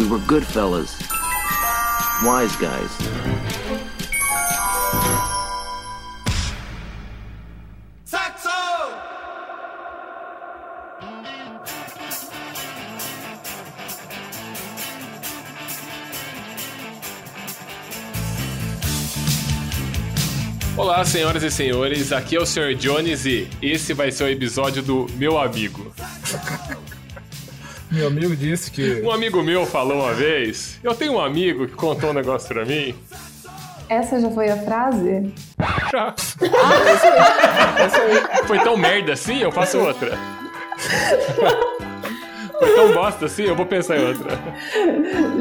We were good fellas. Wise guys. Olá, senhoras e senhores, aqui é o Sr. Jones e esse vai ser o episódio do Meu Amigo. Meu amigo disse que. Um amigo meu falou uma vez, eu tenho um amigo que contou um negócio pra mim. Essa já foi a frase? Já. Foi tão merda assim, eu faço outra. Foi tão bosta assim, eu vou pensar em outra.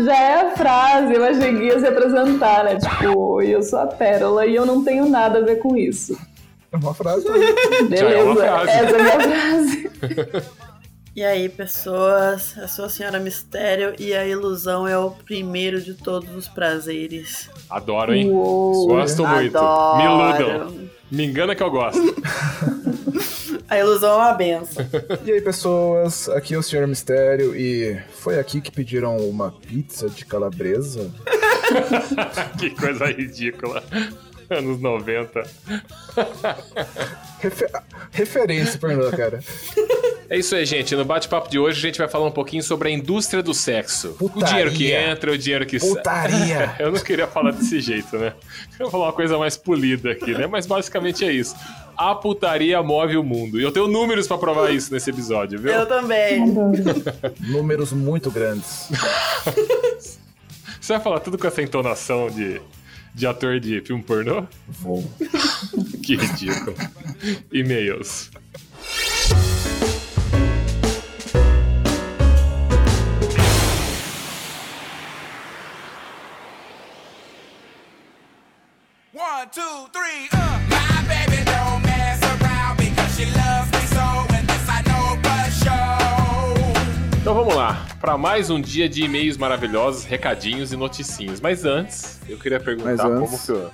Já é a frase, eu achei que ia se apresentar, né? Tipo, eu sou a Pérola e eu não tenho nada a ver com isso. É uma frase. Beleza, Já é uma frase. essa é a minha frase. E aí, pessoas, eu sou a Senhora Mistério e a ilusão é o primeiro de todos os prazeres. Adoro, hein? Uou, Gosto muito. Adoro. Me iludam. Me engana que eu gosto. A ilusão é uma benção. E aí, pessoas, aqui é o Senhor Mistério e foi aqui que pediram uma pizza de calabresa? que coisa ridícula. Anos 90. Refe- Referência, Fernando, cara. É isso aí, gente. No bate-papo de hoje a gente vai falar um pouquinho sobre a indústria do sexo. O Putaria. dinheiro que entra, o dinheiro que sai. Putaria! Eu não queria falar desse jeito, né? Queria falar uma coisa mais polida aqui, né? Mas basicamente é isso. A putaria move o mundo. E eu tenho números pra provar isso nesse episódio, viu? Eu também. Números muito grandes. Você vai falar tudo com essa entonação de, de ator de filme pornô? Vou. Que ridículo. E-mails. One, two, three, uh. Para mais um dia de e-mails maravilhosos, recadinhos e noticinhos. Mas antes, eu queria perguntar Mas como antes- que, o-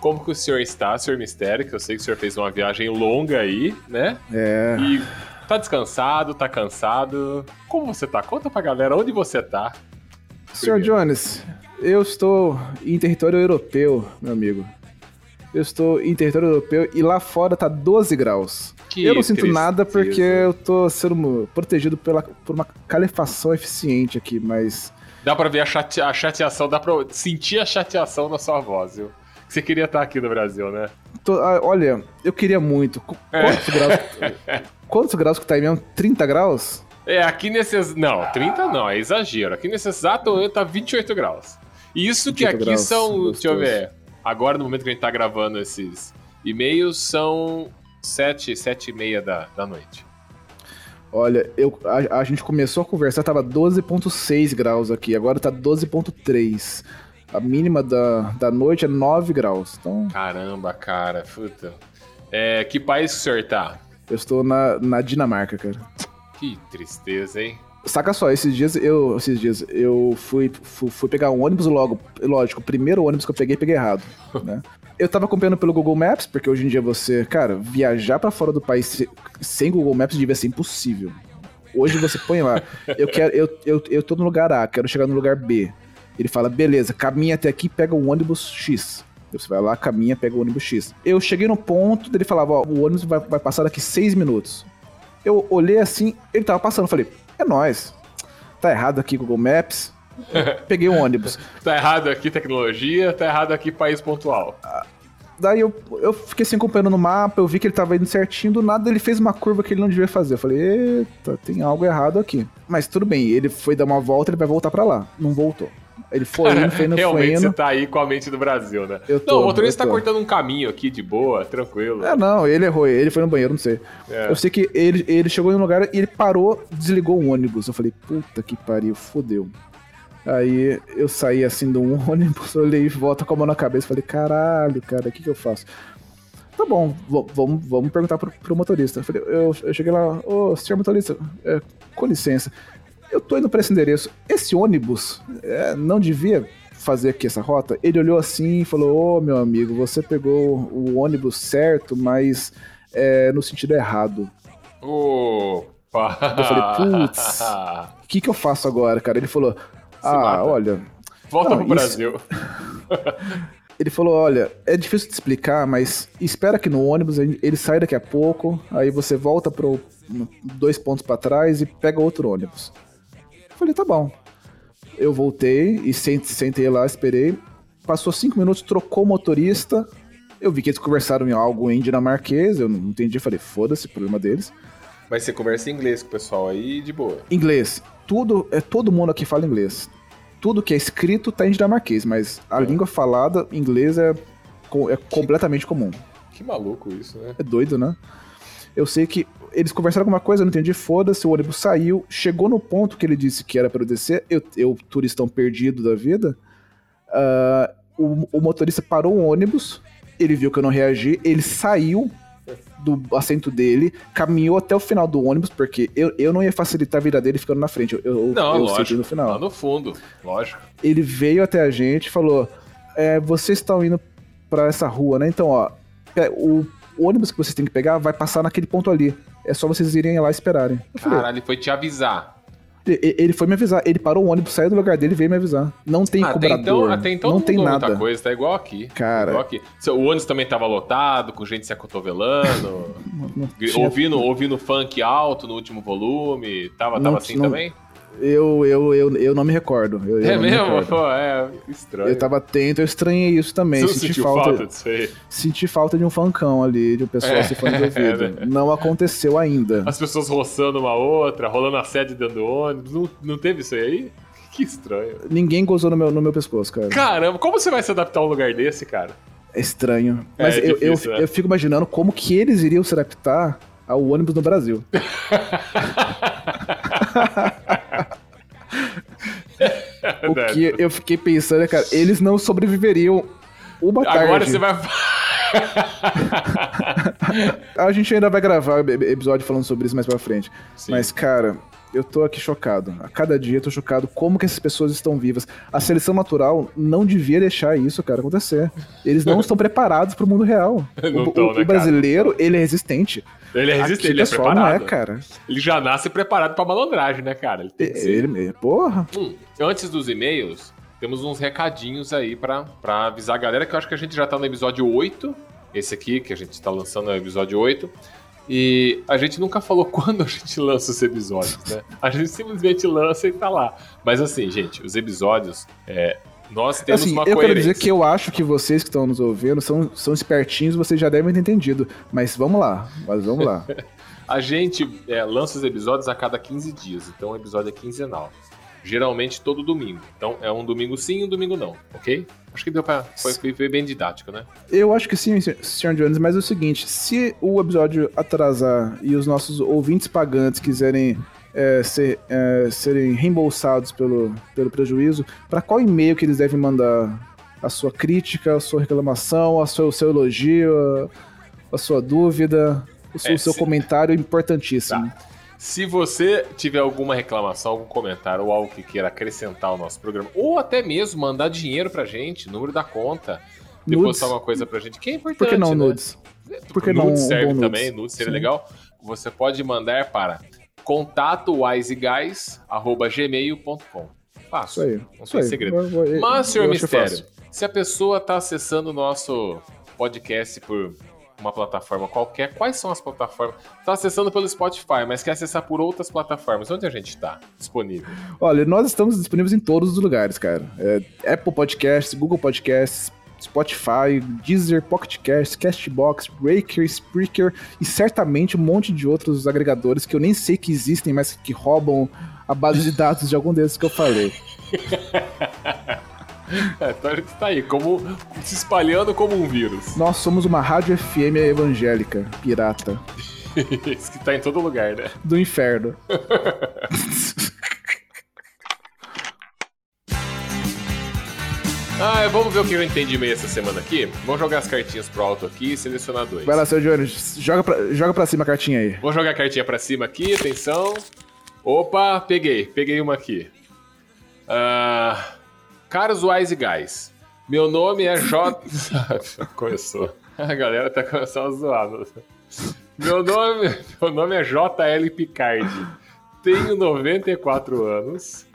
como que o senhor está, senhor Mistério, que eu sei que o senhor fez uma viagem longa aí, né? É. E tá descansado, tá cansado. Como você tá? Conta pra galera onde você tá. Senhor Jones, eu estou em território europeu, meu amigo. Eu estou em território europeu e lá fora tá 12 graus. Que eu não sinto nada porque eu tô sendo protegido pela, por uma calefação eficiente aqui, mas. Dá pra ver a, chate- a chateação, dá pra sentir a chateação na sua voz, viu? Você queria estar aqui no Brasil, né? tô- ah, olha, eu queria muito. É. Quantos graus? Quantos graus que tá aí mesmo? 30 graus? É, aqui nesses. Não, 30 não, é exagero. Aqui nesse exato momento tá 28 graus. Isso que 28 aqui graus, são. Deixa eu gostoso. ver. Agora, no momento que a gente tá gravando esses e-mails, são 7, 7 e meia da, da noite. Olha, eu, a, a gente começou a conversar, tava 12,6 graus aqui, agora tá 12,3. A mínima da, da noite é 9 graus. Então, Caramba, cara, puta. É, que país que o senhor tá? eu estou na, na Dinamarca, cara. Que tristeza, hein? Saca só, esses dias eu, esses dias eu fui, fui, fui pegar um ônibus logo, lógico, o primeiro ônibus que eu peguei, peguei errado, né? Eu tava acompanhando pelo Google Maps, porque hoje em dia você, cara, viajar pra fora do país se- sem Google Maps devia ser impossível. Hoje você põe lá, eu quero, eu, eu, eu tô no lugar A, quero chegar no lugar B. Ele fala, beleza, caminha até aqui, pega o ônibus X. Você vai lá, caminha, pega o ônibus X. Eu cheguei no ponto, ele falava, ó, o ônibus vai, vai passar daqui seis minutos. Eu olhei assim, ele tava passando, falei, é nóis. Tá errado aqui Google Maps. Peguei um ônibus. Tá errado aqui tecnologia, tá errado aqui país pontual. Daí eu, eu fiquei assim acompanhando no mapa, eu vi que ele tava indo certinho, do nada ele fez uma curva que ele não devia fazer. Eu falei, eita, tem algo errado aqui. Mas tudo bem, ele foi dar uma volta, ele vai voltar pra lá. Não voltou. Ele foi indo, foi indo, foi Realmente você indo. tá aí com a mente do Brasil, né? Eu tô, não, o motorista tá cortando um caminho aqui de boa, tranquilo. É, não, ele errou, ele foi no banheiro, não sei. É. Eu sei que ele, ele chegou em um lugar e ele parou, desligou o ônibus. Eu falei, puta que pariu, fodeu. Aí eu saí assim do ônibus, olhei e volta com a mão na cabeça. Falei, caralho, cara, o que, que eu faço? Tá bom, vamos, vamos perguntar pro, pro motorista. Eu, falei, eu, eu cheguei lá, ô, senhor motorista, é, com licença, eu tô indo pra esse endereço. Esse ônibus é, não devia fazer aqui essa rota? Ele olhou assim e falou, ô, meu amigo, você pegou o ônibus certo, mas é, no sentido errado. Opa! Eu falei, putz. O que, que eu faço agora, cara? Ele falou: ah, olha. Volta não, pro isso- Brasil. Ele falou: olha, é difícil de explicar, mas espera que no ônibus ele sai daqui a pouco, aí você volta pro dois pontos pra trás e pega outro ônibus. Eu falei, tá bom. Eu voltei e sent- sentei lá, esperei. Passou cinco minutos, trocou o motorista. Eu vi que eles conversaram em algo em dinamarquês, eu não entendi, falei, foda-se, problema deles. Mas você conversa em inglês com o pessoal aí de boa. Inglês. Tudo, é todo mundo aqui fala inglês. Tudo que é escrito tá em dinamarquês, mas a É. língua falada, inglês, é, é completamente comum. Que maluco isso, né? É doido, né? Eu sei que eles conversaram alguma coisa, eu não entendi, foda-se, o ônibus saiu, chegou no ponto que ele disse que era pra eu descer, eu, eu turistão perdido da vida, ah, o, o motorista parou o ônibus, ele viu que eu não reagi, ele saiu do assento dele, caminhou até o final do ônibus, porque eu, eu não ia facilitar a vida dele ficando na frente, eu, Não, eu lógico. no final Lá no fundo, lógico. ele veio até a gente e falou: é, vocês estão indo pra essa rua, né? Então, ó, é, o, o ônibus que vocês têm que pegar vai passar naquele ponto ali. É só vocês irem lá esperarem. Eu falei, Caralho, ele foi te avisar. "E- e- ele foi me avisar. Ele parou o ônibus, saiu do lugar dele e veio me avisar. Não tem até cobrador. então, até então não tem nada. muita coisa, tá igual aqui. Cara. Igual aqui. O ônibus também tava lotado, com gente se acotovelando, Não tinha- ouvindo, ouvindo funk alto no último volume. Tava, Não- tava assim não- também? Eu, eu, eu, eu não me recordo. Eu, eu é me mesmo? recordo. Pô, é estranho. Eu tava atento, eu estranhei isso também. Você Senti falta, falta disso aí? senti falta de um funkão ali, de um pessoal É, se fone de ouvido. é, né? Não aconteceu ainda. As pessoas roçando uma outra, rolando assédio dentro do ônibus. Não, não teve isso aí? Que estranho. Ninguém gozou no meu, no meu pescoço, cara. Caramba, como você vai se adaptar a um lugar desse, cara? É estranho. É, Mas é eu, eu, difícil, né? eu fico imaginando como que eles iriam se adaptar ao ônibus no Brasil. O que eu fiquei pensando é, cara, eles não sobreviveriam uma tarde. Agora você vai. A gente ainda vai gravar episódio falando sobre isso mais pra frente. Sim. Mas, cara, eu tô aqui chocado. A cada dia eu tô chocado como que essas pessoas estão vivas. A seleção natural não devia deixar isso, cara, acontecer. Eles não estão preparados pro mundo real. Não o, tão, o- né, o cara? brasileiro, ele é resistente. Ele é resistente, Aqui, ele é preparado. não é, cara. Ele já nasce preparado pra malandragem, né, cara? Ele tem que ser. Ele, porra. Hum, antes dos e-mails, temos uns recadinhos aí pra, pra avisar a galera que eu acho que a gente já tá no episódio 8. Esse aqui, que a gente tá lançando é o episódio 8. E a gente nunca falou quando a gente lança os episódios, né? A gente simplesmente lança e tá lá. Mas assim, gente, os episódios, é, nós temos assim, uma eu quero coerência. dizer que eu acho que vocês que estão nos ouvindo são, são espertinhos, vocês já devem ter entendido. Mas vamos lá, mas vamos lá. A gente é, lança os episódios a cada 15 dias, então o episódio é quinzenal. Geralmente todo domingo. Então é um domingo sim e um domingo não, ok? Acho que deu pra. Foi, foi bem didático, né? Eu acho que sim, Sr. Jones, mas é o seguinte: se o episódio atrasar e os nossos ouvintes pagantes quiserem é, ser, é, serem reembolsados pelo, pelo prejuízo, para qual e-mail que eles devem mandar a sua crítica, a sua reclamação, a sua, o seu elogio, a, a sua dúvida, o seu, É, seu se- comentário importantíssimo? Se você tiver alguma reclamação, algum comentário ou algo que queira acrescentar ao nosso programa, ou até mesmo mandar dinheiro pra gente, número da conta, Nudes. depositar uma coisa pra gente, que é importante. Por que não né? nudes? Por que não nudes um serve bom nudes? também, nudes seria Sim. legal. Você pode mandar para contatowiseguys.gmail.com. Isso Fácil. aí. Não Isso aí. segredo. Eu- eu- Mas, senhor Mistério, se a pessoa está acessando o nosso podcast por uma plataforma qualquer, quais são as plataformas? Está acessando pelo Spotify, mas quer acessar por outras plataformas. Onde a gente está disponível? Olha, nós estamos disponíveis em todos os lugares, cara. É, Apple Podcasts, Google Podcasts, Spotify, Deezer, Pocket Cast, Castbox, Breaker, Spreaker e certamente um monte de outros agregadores que eu nem sei que existem, mas que roubam a base de dados de algum desses que eu falei. É, gente tá aí, como, se espalhando como um vírus. Nós somos uma rádio FM evangélica, pirata, Isso que tá em todo lugar, né? do inferno. Ah, vamos ver o que eu entendi meio essa semana aqui. Vamos jogar as cartinhas pro alto aqui e selecionar dois. Vai lá, seu Jones, joga pra, joga pra cima a cartinha aí. Vou jogar a cartinha pra cima aqui, atenção. Opa, peguei, peguei uma aqui. Ah, caros Wise Guys, meu nome é J. Começou. A galera tá começando a zoar. Meu nome, meu nome é JL Picardi. Tenho 94 anos.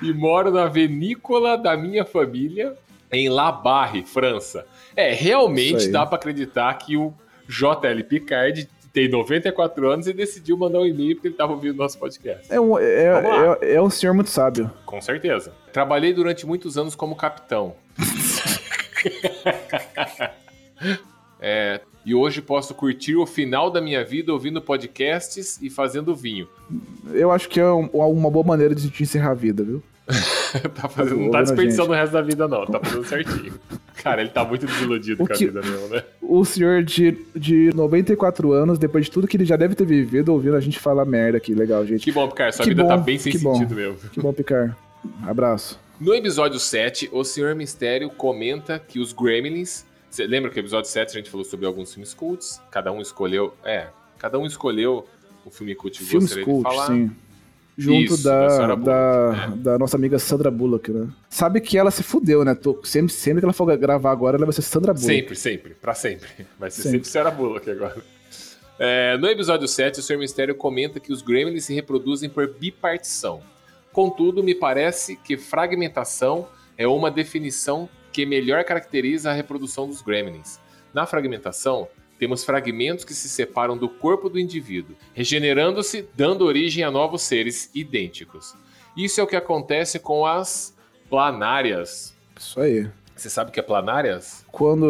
e moro na vinícola da minha família em La Barre, França. É, realmente dá pra acreditar que o JL Picard tem 94 anos e decidiu mandar um e-mail porque ele tava ouvindo nosso podcast. É um, é, lá. é, é um senhor muito sábio. Com certeza. Trabalhei durante muitos anos como capitão. É, e hoje posso curtir o final da minha vida ouvindo podcasts e fazendo vinho. Eu acho que é um- uma boa maneira de de encerrar a vida, viu? tá fazendo, não tá desperdiçando o resto da vida, não. Tá fazendo certinho. Cara, ele tá muito desiludido O com a que- vida mesmo, né? O senhor de, de 94 anos, depois de tudo que ele já deve ter vivido, ouvindo a gente falar merda aqui. Legal, gente. Que bom, Picard. Sua Que vida bom, tá bem sem que bom. sentido mesmo. Que bom, Picar. Abraço. No episódio 7, o Senhor Mistério comenta que os Gremlins. Você lembra que no episódio 7 a gente falou sobre alguns filmes cults? Cada um escolheu. É, cada um escolheu o filme cult que Filmes gostaria cult, de falar. sim. Junto Isso, da da, é. da nossa amiga Sandra Bullock, né? Sabe que ela se fudeu, né? Tô- sempre, sempre que ela for gravar agora, ela vai ser Sandra Bullock. Sempre, sempre, pra sempre. Vai ser Sempre. sempre Sarah Bullock agora. É, no episódio 7, o Sr. Mistério comenta que os Gremlins se reproduzem por bipartição. Contudo, me parece que fragmentação é uma definição que melhor caracteriza a reprodução dos Gremlins. Na fragmentação, temos fragmentos que se separam do corpo do indivíduo, regenerando-se, dando origem a novos seres idênticos. Isso é o que acontece com as planárias. Isso aí. Você sabe o que é planárias? Quando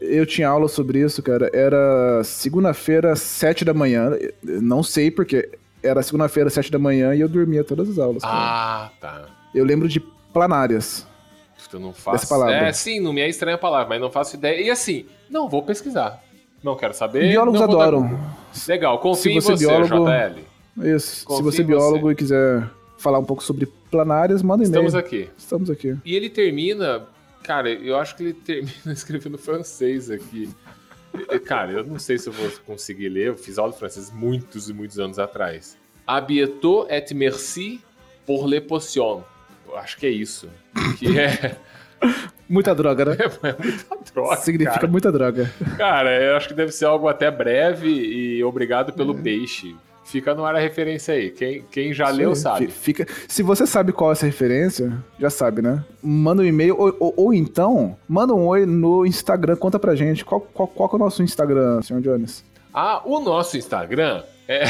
eu tinha aula sobre isso, cara, era segunda-feira, sete da manhã. Não sei porque era segunda-feira, sete da manhã e eu dormia todas as aulas. cara. Ah, tá. Eu lembro de planárias. Eu não faço. Essa palavra. É, sim, não me é estranha a palavra, mas não faço ideia. E assim, não vou pesquisar. Não quero saber. Biólogos dar adoram. Google. Legal, confio em você é você, biólogo- JL. Isso. Confio Se você é biólogo e quiser falar um pouco sobre planárias, manda e-mail. Estamos aqui. Estamos aqui. E ele termina. Cara, eu acho que ele termina escrevendo francês aqui. Cara, eu não sei se eu vou conseguir ler. Eu fiz aula de francês muitos e muitos anos atrás. A bientôt et merci pour les potions. Eu acho que é isso. Que é, Muita droga, né? é muita droga. Significa cara. muita droga. Cara, eu acho que deve ser algo até breve e obrigado pelo É. peixe. Fica no ar a referência aí. Quem, quem já Isso leu sabe. Fi- Fica... Se você sabe qual é essa referência, já sabe, né? Manda um e-mail ou, ou- ou então, manda um oi no Instagram, conta pra gente. Qual, qual, qual é o nosso Instagram, senhor Jones? Ah, o nosso Instagram é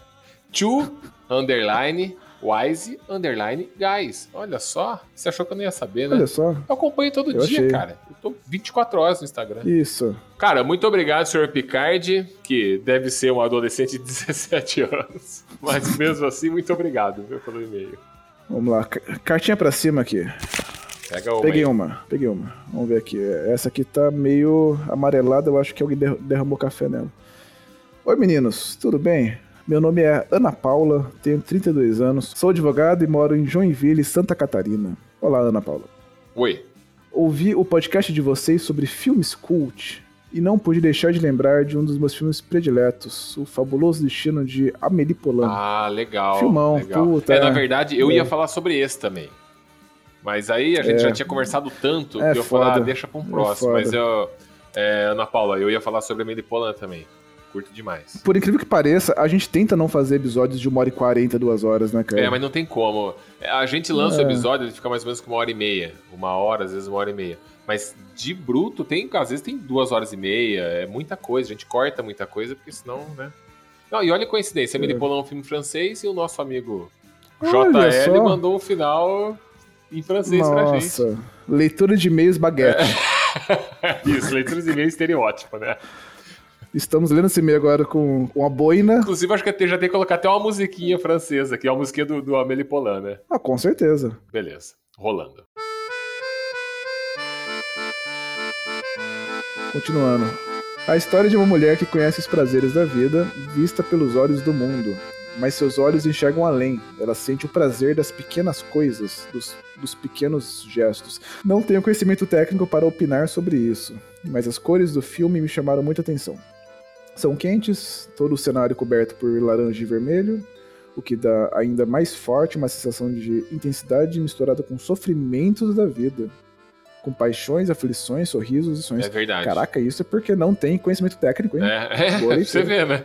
to underline wise underline guys. Olha só, você achou que eu não ia saber, né? Olha só. Eu acompanho todo Eu dia, achei. cara. Eu tô 24 horas no Instagram. Isso. Cara, muito obrigado, senhor Picard, que deve ser um adolescente de 17 anos. Mas mesmo assim, muito obrigado viu, pelo e-mail. Vamos lá. Ca- Cartinha pra cima aqui. Pega uma Peguei aí. uma, peguei uma. Vamos ver aqui. Essa aqui tá meio amarelada, eu acho que alguém der- derramou café nela. Oi meninos, tudo bem? Meu nome é Ana Paula, tenho 32 anos, sou advogado e moro em Joinville, Santa Catarina. Olá, Ana Paula. Oi. Ouvi o podcast de vocês sobre filmes cult e não pude deixar de lembrar de um dos meus filmes prediletos, O Fabuloso Destino de Amélie Poulain. Ah, legal. Filmão, legal. puta, é, na verdade, eu É. ia falar sobre esse também. Mas aí a gente É. já tinha conversado tanto É que eu falei, ah, foda. deixa pra um É próximo. foda. Mas eu. é, Ana Paula, eu ia falar sobre a Amelie Polan também. Curto demais. Por incrível que pareça, a gente tenta não fazer episódios de uma hora e quarenta, duas horas, né, cara? É, mas não tem como. A gente lança o É. episódio, ele fica mais ou menos com uma hora e meia. Uma hora, às vezes uma hora e meia. Mas de bruto, tem, às vezes tem duas horas e meia. É muita coisa. A gente corta muita coisa, porque senão, né? Não, e olha a coincidência. A É. É um filme francês e o nosso amigo Olha JL só. mandou um final em francês pra gente. Nossa, leitura de e-mails baguete. Isso, leitura de e-mail estereótipo, né? Estamos lendo esse e-mail agora com, com a boina. Inclusive, acho que já tem que colocar até uma musiquinha francesa, que é a musiquinha do, do Amélie Polan, né? Ah, com certeza. Beleza, rolando. Continuando. A história de uma mulher que conhece os prazeres da vida, vista pelos olhos do mundo. Mas seus olhos enxergam além. Ela sente o prazer das pequenas coisas, dos, dos pequenos gestos. Não tenho conhecimento técnico para opinar sobre isso, mas as cores do filme me chamaram muita atenção. São quentes, todo o cenário coberto por laranja e vermelho, o que dá ainda mais forte uma sensação de intensidade misturada com sofrimentos da vida. Com paixões, aflições, sorrisos e sonhos. É verdade. Caraca, isso é porque não tem conhecimento técnico, hein? É, é você ver, né?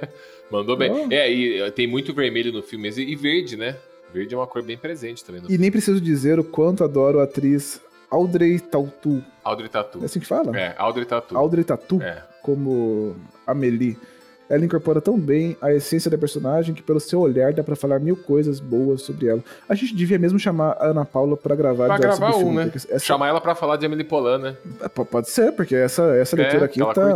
Mandou bem. Oh. É, e uh, tem muito vermelho no filme e verde, né? Verde é uma cor bem presente também E nem preciso dizer o quanto adoro a atriz Audrey Tautu. Audrey Tatu. É assim que fala? É, Audrey Tatu. Audrey Tatu, É. como Amelie. Ela incorpora tão bem a essência da personagem que, pelo seu olhar, dá pra falar mil coisas boas sobre ela. A gente devia mesmo chamar a Ana Paula pra gravar Pra gravar um, filme, né? Essa, Chamar ela pra falar de Emily Polan, né? P- Pode ser, porque essa, essa leitura é, aqui tá,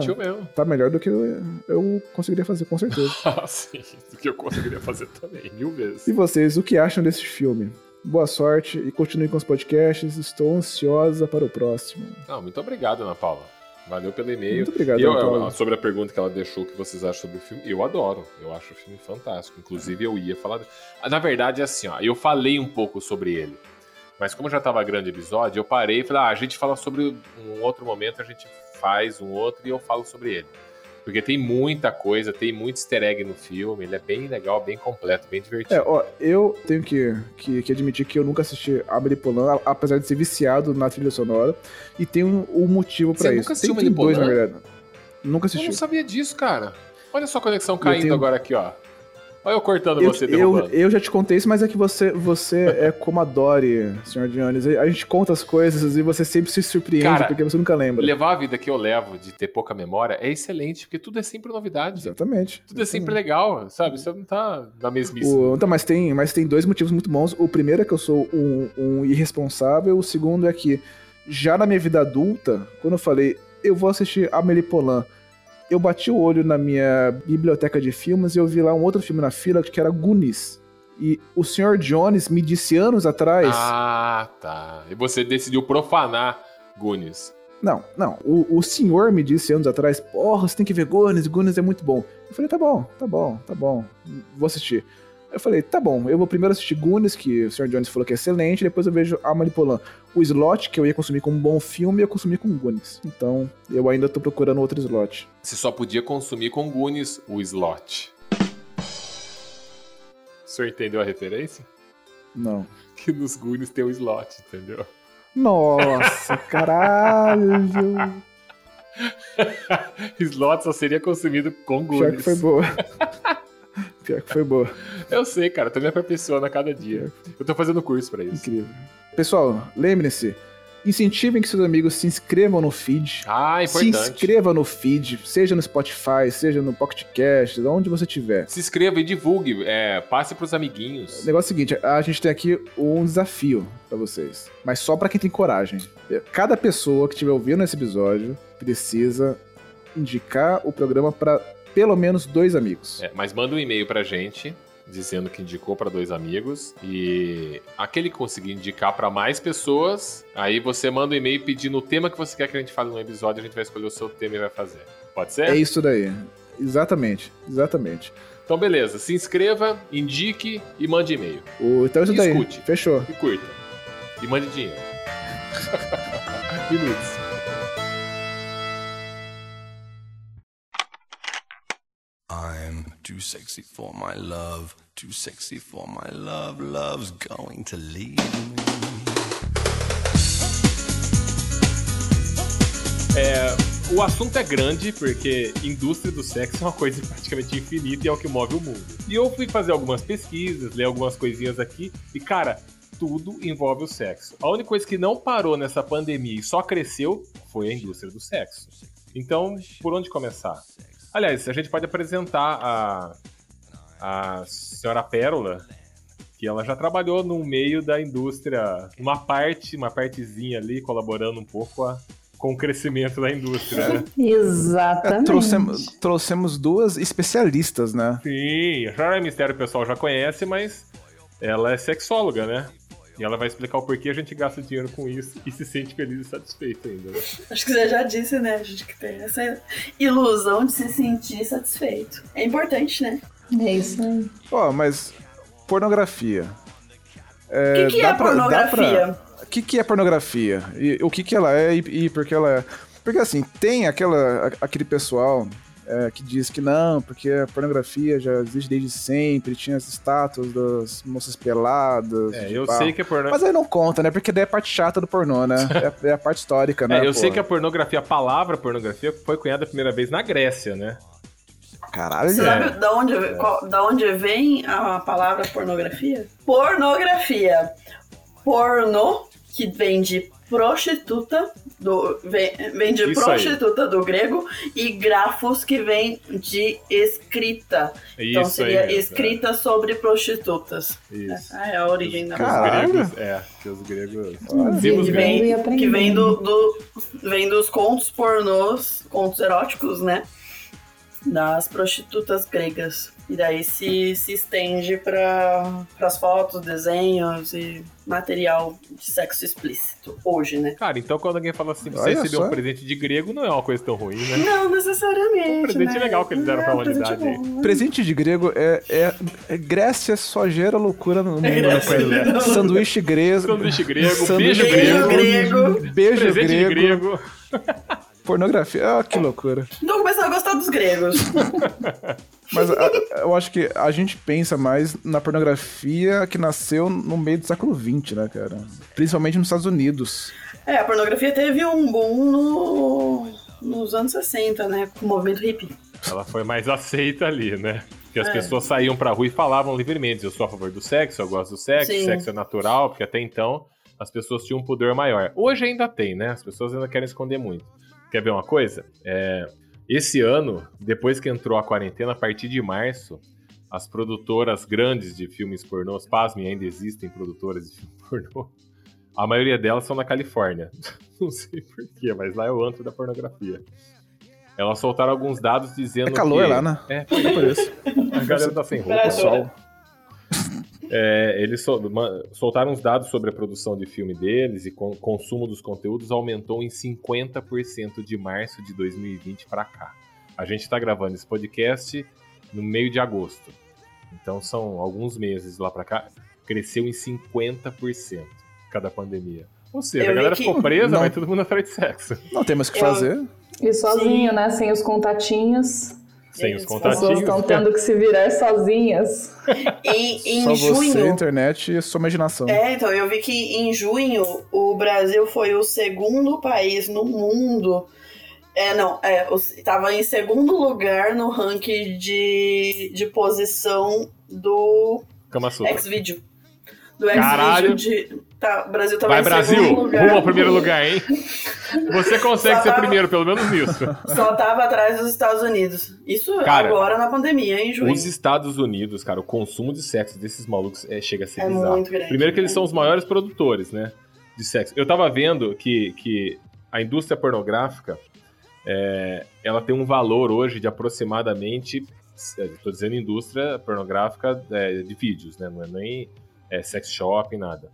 tá melhor do que eu, eu conseguiria fazer, com certeza. Ah, sim. Do que eu conseguiria fazer também, mil vezes. e vocês, o que acham desse filme? Boa sorte e continue com os podcasts. Estou ansiosa para o próximo. Não, muito obrigado, Ana Paula. Valeu pelo e-mail. Muito obrigado, E eu- sobre a pergunta que ela deixou, o que vocês acham sobre o filme, eu adoro. Eu acho o filme fantástico. Inclusive, eu ia falar. Ah, Na verdade, é assim, ó, eu falei um pouco sobre ele. Mas como já tava grande episódio, eu parei e falei, ah, a gente fala sobre um outro momento, a gente faz um outro e eu falo sobre ele. Porque tem muita coisa, tem muito easter egg no filme, ele é bem legal, bem completo, bem divertido. É, ó, eu tenho que, que, que admitir que eu nunca assisti Amelie Poulain, a- apesar de ser viciado na trilha sonora. E tem um, um motivo pra Você isso. nunca assistiu tem, tem dois, na verdade. Nunca eu assisti. não sabia disso, cara. Olha só a conexão caindo tenho- agora aqui, ó. Olha eu cortando Eu, você, eu, eu já te contei isso, mas é que você, você é como a Dory, Sr. Dionis. A gente conta as coisas e você sempre se surpreende Cara, porque você nunca lembra. Levar a vida que eu levo de ter pouca memória é excelente, porque tudo é sempre novidade. Exatamente. Tudo é sempre legal, sabe? Você não tá na mesmice. O, então, mas, tem, mas tem dois motivos muito bons. O primeiro é que eu sou um, um irresponsável. O segundo é que, já na minha vida adulta, quando eu falei, eu vou assistir Amélie Poulain, eu bati o olho na minha biblioteca de filmes e eu vi lá um outro filme na fila que era Goonies. E o Sr. Jones me disse anos atrás. Ah, tá. E você decidiu profanar Goonies. Não, não. O, o senhor me disse anos atrás, porra, você tem que ver Goonies, Goonies é muito bom. Eu falei, tá bom, tá bom, tá bom, vou assistir. Eu falei, tá bom, eu vou primeiro assistir Goonies, que o Sr. Jones falou que é excelente, depois eu vejo Amelie Poulain. O slot que eu ia consumir como um bom filme, eu consumi com Goonies. Então, eu ainda tô procurando outro slot. Você só podia consumir com Goonies o slot. O senhor entendeu a referência? Não. Que nos Goonies tem o slot, entendeu? Nossa, caralho. slot só seria consumido com Goonies. que foi boa. Pior que foi boa. Eu sei, cara. Eu tô me aperfeiçoando a cada dia. Eu tô fazendo curso pra isso. Incrível. Pessoal, lembrem-se, incentivem que seus amigos se inscrevam no feed. Ah, Se importante. inscreva no feed, seja no Spotify, seja no Pocket Cast, onde você estiver. Se inscreva e divulgue. É, passe pros O amiguinhos. negócio é o seguinte, a gente tem aqui um desafio pra vocês, mas só pra quem tem coragem. Cada pessoa que estiver ouvindo esse episódio precisa indicar o programa pra pelo menos dois amigos. É, mas manda um e-mail pra gente dizendo que indicou pra dois amigos e aquele que conseguir indicar pra mais pessoas, aí você manda um e-mail pedindo o tema que você quer que a gente fale no episódio, a gente vai escolher o seu tema e vai fazer. Pode ser? É isso daí. Exatamente, exatamente. Então beleza, se inscreva, indique e mande e-mail. O- então é isso daí. Escute. Fechou. E curta. E mande dinheiro. Minutos. Too sexy for my love, too sexy for my love, love's going to leave me. É, o assunto é grande porque indústria do sexo é uma coisa praticamente infinita e é o que move o mundo. E eu fui fazer algumas pesquisas, ler algumas coisinhas aqui e, cara, tudo envolve o sexo. A única coisa que não parou nessa pandemia e só cresceu foi a indústria do sexo. Então, por onde começar? Aliás, a gente pode apresentar a, a senhora Pérola, que ela já trabalhou no meio da indústria, uma parte, uma partezinha ali, colaborando um pouco a- com o crescimento da indústria, né? Exatamente. Trouxemos, trouxemos duas especialistas, né? Sim, a Senhora Mistério o pessoal já conhece, mas ela é sexóloga, né? E ela vai explicar o porquê a gente gasta dinheiro com isso e se sente feliz e satisfeito ainda. Né? Acho que você já disse, né? A gente que tem essa ilusão de se sentir satisfeito. É importante, né? É isso aí. Ó, mas pornografia. O que, que dá é pra- dá pornografia? O que, que é pornografia? E o que, que ela é e, e por que ela é? Porque assim, tem aquela, aquele pessoal é, que diz que não, porque a pornografia já existe desde sempre, tinha as estátuas das moças peladas. É, eu pau. sei que a porno... Mas aí não conta, né? Porque daí é a parte chata do pornô, né? É, é a parte histórica, né? É, eu sei que a pornografia, a palavra pornografia, foi cunhada a primeira vez na Grécia, né? Caralho. Você sabe da onde, qual- da onde vem a palavra pornografia? Pornografia. Porno, que vem de prostituta, do, vem, vem de Isso aí. prostituta do grego, e grafos, que vem de escrita. então Isso aí seria mesmo, escrita sobre prostitutas. Isso. Essa é a origem da Caralho. Os gregos, é, que os gregos. Que vem, que vem, do, do- vem dos contos pornôs, contos eróticos, né? Das prostitutas gregas. E daí se, se estende para as fotos, desenhos e material de sexo explícito hoje, né? Cara, então quando alguém fala assim, você recebeu um só. presente de grego, não é uma coisa tão ruim, né? Não necessariamente. Um presente né? legal que eles deram pra É, um presente humanidade bom. Presente de grego é, é, é Grécia só gera loucura no mundo. né, cara? Sanduíche grego. Sanduíche grego, sanduíche beijo Beijo grego, grego. Beijo presente de grego. Pornografia. Ah, que loucura. Então começar a gostar dos gregos. Mas a- eu acho que a gente pensa mais na pornografia que nasceu no meio do século XX, né, cara? Principalmente nos Estados Unidos. É, a pornografia teve um boom no, nos anos 60, né? Com o movimento hippie. Ela foi mais aceita ali, né? Porque as É. pessoas saíam pra rua e falavam livremente: eu sou a favor do sexo, eu gosto do sexo, Sim. sexo é natural, porque até então as pessoas tinham um pudor maior. Hoje ainda tem, né? As pessoas ainda querem esconder muito. Quer ver uma coisa? É, esse ano, depois que entrou a quarentena, a partir de março, as produtoras grandes de filmes pornôs, pasmem, ainda existem produtoras de filme pornô. A maioria delas são na Califórnia. Não sei porquê, mas lá é o antro da pornografia. Elas soltaram alguns dados dizendo É calor que... lá, né? É, É por isso. a galera tá sem roupa. Temperatura. É, eles sol- ma- soltaram uns dados sobre a produção de filme deles e com, consumo dos conteúdos aumentou em 50% de março de 2020 para cá. A gente está gravando esse podcast no meio de agosto. Então são alguns meses lá para cá. Cresceu em 50% cada pandemia. Ou seja, Eu a galera que- ficou presa, Não. vai todo mundo atrás de sexo. Não tem mais o que Eu- fazer. E sozinho, né? Sem os contatinhos. Sem os As As pessoas contatinhos. estão tendo que se virar sozinhas. Em, em Só você, junho. internet e sua imaginação. É, então, eu vi que em junho o Brasil foi o segundo país no mundo. É, não, é, estava em segundo lugar no ranking de, de posição do Kama Sutra. X-Video. Do Caralho. De. Tá, Brasil tava Vai Brasil, lugar. rumo ao primeiro lugar, hein? Você consegue Só ser tava- primeiro, pelo menos nisso. Só tava atrás dos Estados Unidos. Isso Cara, agora na pandemia, em junho. Os Estados Unidos, cara, o consumo de sexo desses malucos é, chega a ser É bizarro. muito grande. Primeiro que eles É são os maiores produtores, né? De sexo. Eu tava vendo que, que a indústria pornográfica é, ela tem um valor hoje de aproximadamente. Estou dizendo indústria pornográfica é, de vídeos, né? Não é nem é, sex shop, nada.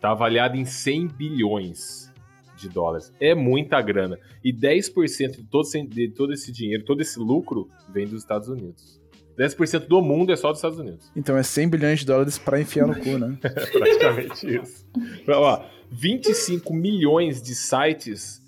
Tá avaliado em 100 bilhões de dólares. É muita grana. E 10% de todo, esse- de todo esse dinheiro, todo esse lucro, vem dos Estados Unidos. 10% do mundo é só dos Estados Unidos. Então é 100 bilhões de dólares pra enfiar no cu, né? É praticamente isso. Ó, 25 milhões de sites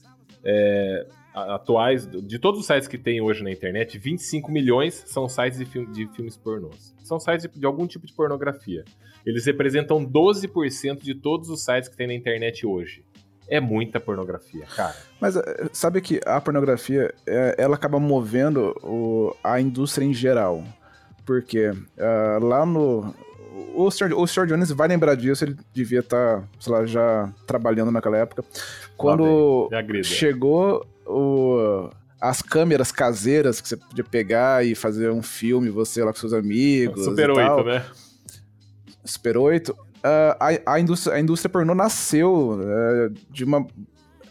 é, atuais, de todos os sites que tem hoje na internet, 25 milhões são sites de, filme- de filmes pornôs. São sites de, de algum tipo de pornografia. Eles representam 12% de todos os sites que tem na internet hoje. É muita pornografia, cara. Mas eh, sabe que a pornografia, eh, ela acaba movendo o- a indústria em geral. Porque ah, lá no... O Sr. o Sr. Jones vai lembrar disso, ele devia estar, sei lá, já trabalhando naquela época. Quando chegou o- as câmeras caseiras que você podia pegar e fazer um filme, você lá com seus amigos Super e 8, tal. né? Super 8, ah, a, a, indústria, a indústria pornô nasceu eh, de uma.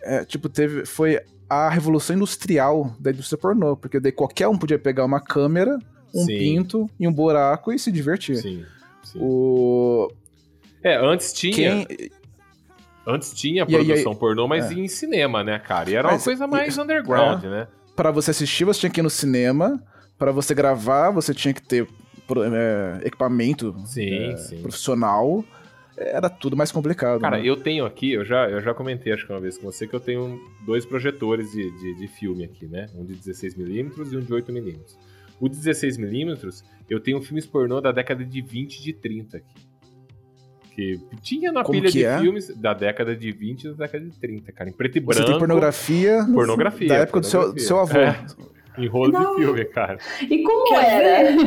eh, tipo, teve. Foi a revolução industrial da indústria pornô, porque daí qualquer um podia pegar uma câmera, um Sim. pinto e um buraco e se divertir. Sim. sim. O. É, antes tinha. Quem. Antes tinha E aí- produção pornô, mas é. em cinema, né, cara? E era uma Mas- coisa mais e- underground, né? Pra você assistir, você tinha que ir no cinema. Pra você gravar, você tinha que ter eh, equipamento Sim, eh, sim. profissional. Era tudo mais complicado. Cara, né? eu tenho aqui, eu já, eu já comentei acho que uma vez com você, que eu tenho dois projetores de, de, de filme aqui, né? Um de 16mm e um de 8mm. O de 16mm, eu tenho filmes pornô da década de 20 e de 30 aqui. Que tinha na Como pilha de é? filmes da década de 20 e da década de 30, cara. Em preto e Você branco. tem pornografia Pornografia. da época do seu, do seu avô. É. Enrolo Não. de filme, cara. E como Quer era? Não,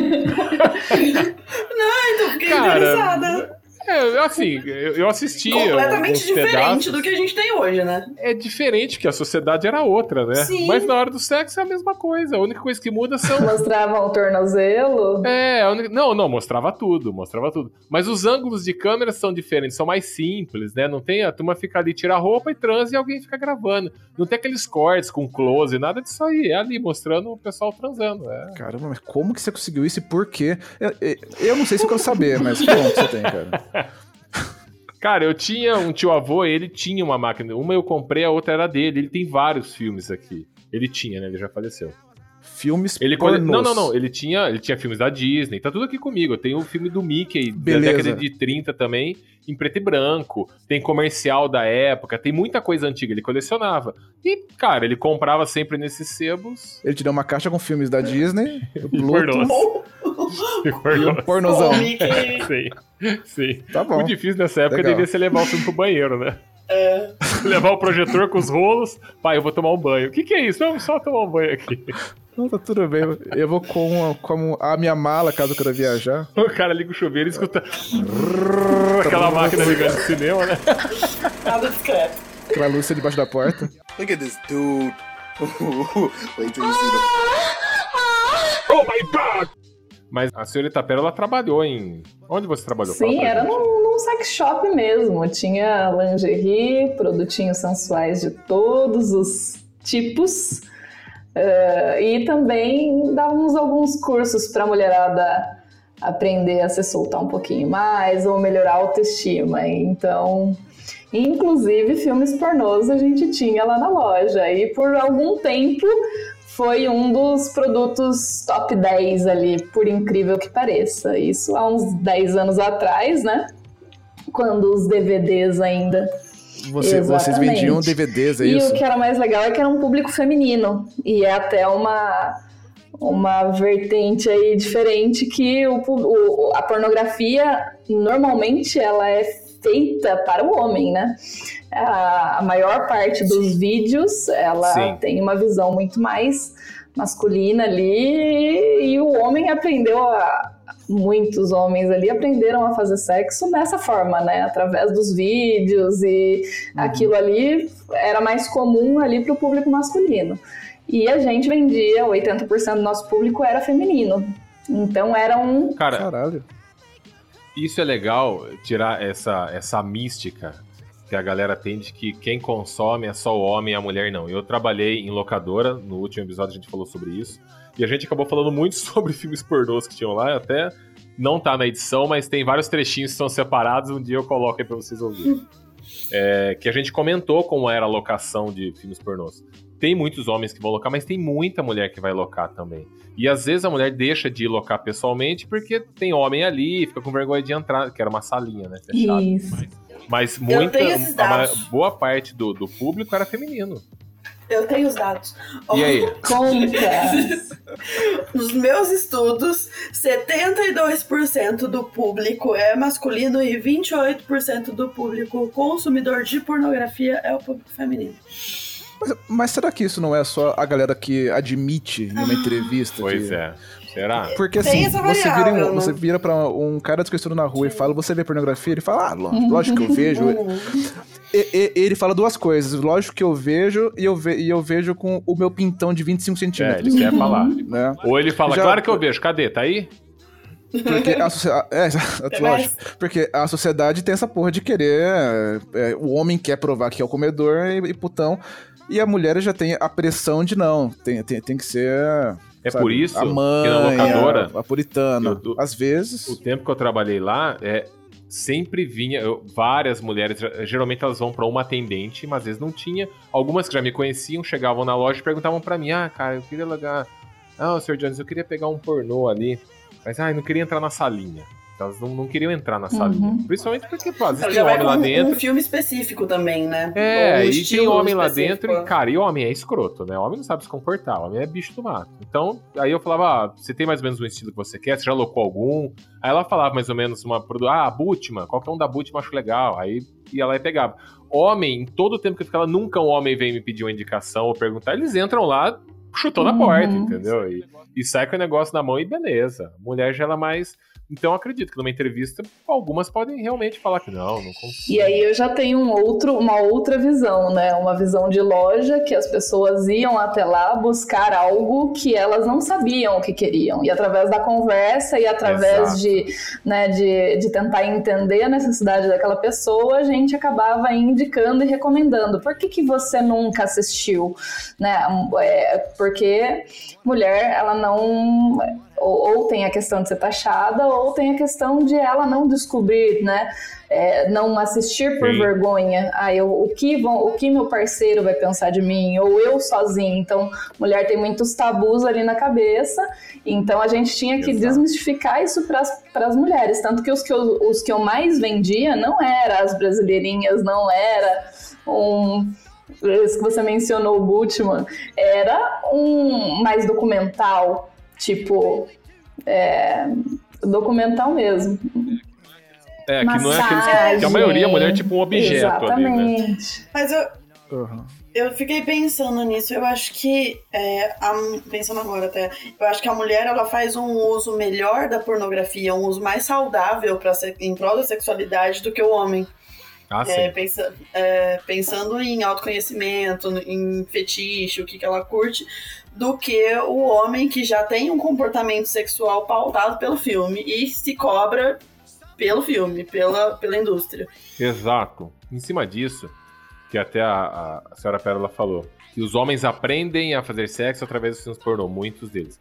então fiquei Cara, interessada. É, assim, eu, eu assisti. Completamente diferente pedaços. do que a gente tem hoje, né? É diferente, que a sociedade era outra, né? Sim. Mas na hora do sexo é a mesma coisa. A única coisa que muda são. Mostravam o tornozelo. É, a única- não, não, mostrava tudo, mostrava tudo. Mas os ângulos de câmera são diferentes, são mais simples, né? Não tem a turma fica ali, tira a roupa e transa e alguém fica gravando. Não tem aqueles cortes com close, nada disso aí. É ali mostrando o pessoal transando. É. Caramba, mas como que você conseguiu isso e por quê? Eu, eu- eu não sei se eu quero saber, mas que você tem, cara. Cara, eu tinha um tio avô, ele tinha uma máquina. Uma eu comprei, a outra era dele. Ele tem vários filmes aqui. Ele tinha, né? Ele já faleceu. Filmes Ele cole... Não, não, não. Ele tinha, ele tinha filmes da Disney. Tá tudo aqui comigo. Tenho o filme do Mickey Beleza. da década de 30 também, em preto e branco. Tem comercial da época. Tem muita coisa antiga. Ele colecionava. E, cara, ele comprava sempre nesses sebos. Ele te deu uma caixa com filmes da Disney. Pluto. Um pornozão. Sim, sim. Tá bom. O difícil nessa época Legal. devia ser levar o filme pro banheiro, né? É, Levar o projetor com os rolos. Pai, eu vou tomar um banho. O que, que é isso? Vamos só tomar um banho aqui. Não, tá tudo bem. Eu vou com, com a minha mala, caso eu queira viajar. O cara liga o chuveiro e escuta. Aquela máquina ligando de cinema, né? nada discreto. Aquela luz debaixo da porta. Look at this dude. Wait till you see the. Mas a senhorita Pérola trabalhou em. Onde você trabalhou? Sim, era num, num sex shop mesmo. Tinha lingerie, produtinhos sensuais de todos os tipos. eh, e também dávamos alguns cursos para a mulherada aprender a se soltar um pouquinho mais ou melhorar a autoestima. Então, inclusive filmes pornôs a gente tinha lá na loja. E por algum tempo foi um dos produtos top 10 ali, por incrível que pareça. Isso há uns 10 anos atrás, né? Quando os DVDs ainda. Você, vocês vendiam DVDs, é e isso? o que era mais legal é que era um público feminino. E é até uma, uma vertente aí diferente que o, o- a pornografia, normalmente, ela é feita para o homem, né? A, maior parte dos vídeos, ela Sim. tem uma visão muito mais masculina ali e o homem aprendeu a muitos homens ali aprenderam a fazer sexo dessa forma, né, através dos vídeos e aquilo ali era mais comum ali para o público masculino. E a gente vendia, 80% do nosso público era feminino. Então era um Cara, Caralho. isso é legal, tirar essa, essa mística que a galera tem de que quem consome é só o homem e a mulher não. Eu trabalhei em locadora, no último episódio a gente falou sobre isso, e a gente acabou falando muito sobre filmes pornôs que tinham lá, até não tá na edição, mas tem vários trechinhos que são separados, um dia eu coloco aí pra vocês ouvirem. É, que a gente comentou como era a locação de filmes pornôs. Tem muitos homens que vão locar, mas tem muita mulher que vai locar também. E às vezes a mulher deixa de locar pessoalmente porque tem homem ali, fica com vergonha de entrar, que era uma salinha, né? Fechada. Isso. Mas muita, tenho esses a ma- dados. boa parte do, do público era feminino. Eu tenho os dados. E aí? conta. Nos meus estudos, 72% do público é masculino e 28% do público consumidor de pornografia é o público feminino. Mas, mas será que isso não é só a galera que admite em uma entrevista? Pois que... é. Será? Porque Tem assim, você vira, um- né? você vira pra um cara desconhecido na rua e fala, você vê pornografia? Ele fala, ah, lógico, que eu vejo. E- e- ele fala duas coisas, lógico que eu vejo e eu, ve- e eu vejo com o meu pintão de 25 É, centímetros. ele quer falar. Né? Ou ele fala, Já- claro que eu vejo, cadê? Tá aí? Porque a sociedade. É, lógico. Porque a sociedade tem essa porra de querer. é, o homem quer provar que é o comedor e, e putão. E a mulher já tem a pressão de não. Tem, tem, tem que ser. É sabe, por isso a mãe, que na locadora, a, a puritana. eu tô- Às vezes. o tempo que eu trabalhei lá, é, sempre vinha eu- várias mulheres, geralmente elas vão pra uma atendente, mas às vezes não tinha. Algumas que já me conheciam chegavam na loja e perguntavam pra mim: "Ah, cara, eu queria logar, ah, Sr. Jones, eu queria pegar um pornô ali, mas ah, eu não queria entrar na salinha". Elas não, não queriam entrar na salinha. Uhum. Principalmente porque, pô, às vezes tem homem lá um- dentro. um filme específico também, né? É, um e tem homem lá específico. dentro, e, cara, e homem é escroto, né? Homem não sabe se comportar, homem é bicho do mato. Então, aí eu falava, ah, você tem mais ou menos um estilo que você quer? Você já locou algum? Aí ela falava mais ou menos uma ah, a Butman, qualquer um da Butman acho legal. Aí ia lá e pegava. Homem, em todo o tempo que eu ficava, nunca um homem vem me pedir uma indicação ou perguntar, eles entram lá chutou na porta, entendeu? E, e sai com o negócio na mão e beleza. Mulher já ela é mais. Então eu acredito que numa entrevista, algumas podem realmente falar que não, não consigo. E aí eu já tenho um outro, uma outra visão, né? Uma visão de loja que as pessoas iam até lá buscar algo que elas não sabiam o que queriam. E através da conversa e através Exato. de, né, de, de tentar entender a necessidade daquela pessoa, a gente acabava indicando e recomendando. Por que, que você nunca assistiu? Né? É, porque mulher, ela não ou, ou tem a questão de ser taxada, ou tem a questão de ela não descobrir, né? É, não assistir por Sim. vergonha. Ah, eu, o, que vão, o que meu parceiro vai pensar de mim? Ou eu sozinho. Então, mulher tem muitos tabus ali na cabeça. Então, a gente tinha que Exato. desmistificar isso para as mulheres. Tanto que os que eu, os que eu mais vendia não era as brasileirinhas, não era um esse que você mencionou, o Butman, era um mais documental, tipo, é, documental mesmo. É, que não é aquele. Massagem. Que a maioria é mulher tipo um objeto ali, né? Exatamente. Mas eu, Uhum. eu fiquei pensando nisso. Eu acho que, é, a- pensando agora até, eu acho que a mulher ela faz um uso melhor da pornografia, um uso mais saudável pra, em prol da sexualidade do que o homem. Ah. É, pensa- é, pensando em autoconhecimento, em fetiche, o que, que ela curte, do que o homem que já tem um comportamento sexual pautado pelo filme e se cobra pelo filme, pela, pela indústria. Exato. Em cima disso, que até a, a senhora Pérola falou, que os homens aprendem a fazer sexo através dos filmes pornô, muitos deles.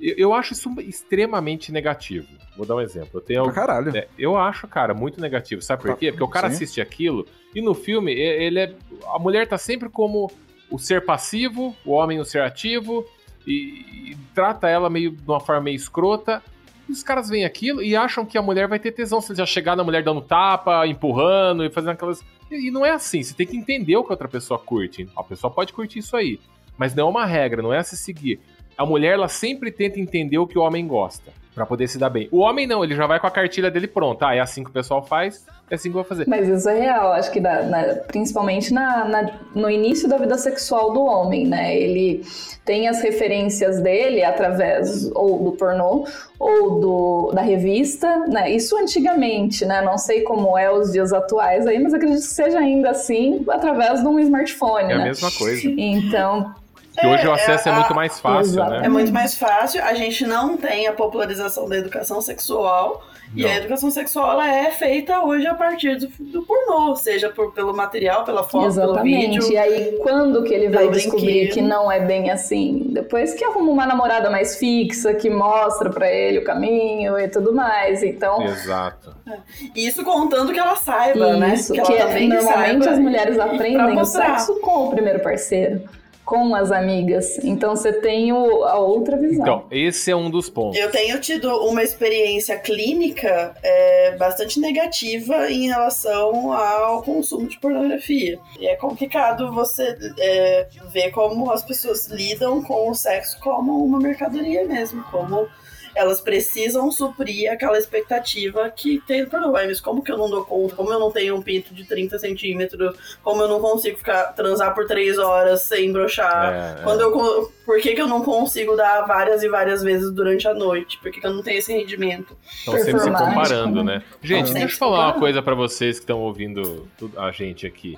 Eu, eu acho isso extremamente negativo. Vou dar um exemplo. Eu tenho Pra caralho. É, eu acho, cara, muito negativo. Sabe por quê? Porque o cara sim. assiste aquilo e no filme ele é. A mulher tá sempre como o ser passivo, o homem o ser ativo, e, e trata ela meio de uma forma meio escrota. E os caras veem aquilo e acham que a mulher vai ter tesão se já chegar na mulher dando tapa, empurrando e fazendo aquelas. E, e não é assim, você tem que entender o que a outra pessoa curte. A pessoa pode curtir isso aí. Mas não é uma regra, não é a se seguir. A mulher, ela sempre tenta entender o que o homem gosta. Pra poder se dar bem. O homem não, ele já vai com a cartilha dele pronta. Ah, é assim que o pessoal faz, é assim que eu vou fazer. Mas isso é real, acho que na- na- principalmente na- na- no início da vida sexual do homem, né? Ele tem as referências dele através ou do pornô ou do, da revista, né? Isso antigamente, né? Não sei como é os dias atuais aí, mas acredito que seja ainda assim através de um smartphone, É a né? mesma coisa. Então, Que hoje o É, acesso é, a- muito mais fácil, né? É muito mais fácil, a gente não tem a popularização da educação sexual. E Não. a educação sexual ela é feita hoje a partir do, do pornô, seja por, pelo material, pela foto, exatamente. pelo vídeo. E aí, quando que ele vai descobrir brinquedo. que não é bem assim? Depois que arruma uma namorada mais fixa, que mostra pra ele o caminho e tudo mais. Então, Exato. Isso contando que ela saiba, né? Isso, que que ela é- também normalmente saiba as mulheres e- e aprendem o sexo com o primeiro parceiro, com as amigas. Então você tem o- a outra visão. Então, esse é um dos pontos. Eu tenho tido uma experiência clínica é, bastante negativa em relação ao consumo de pornografia. E é complicado você é, ver como as pessoas lidam com o sexo como uma mercadoria mesmo, como elas precisam suprir aquela expectativa que tem pornô. Ai, Mas como que eu não dou conta? Como eu não tenho um pinto de 30 centímetros? Como eu não consigo ficar transar por 3 horas sem brochar? É, Quando eu, con- por que, que eu não consigo dar várias e várias vezes durante a noite? Por que, que eu não tenho esse rendimento? Estão sempre se comparando, né? né? Gente, deixa eu falar uma coisa pra vocês que estão ouvindo a gente aqui.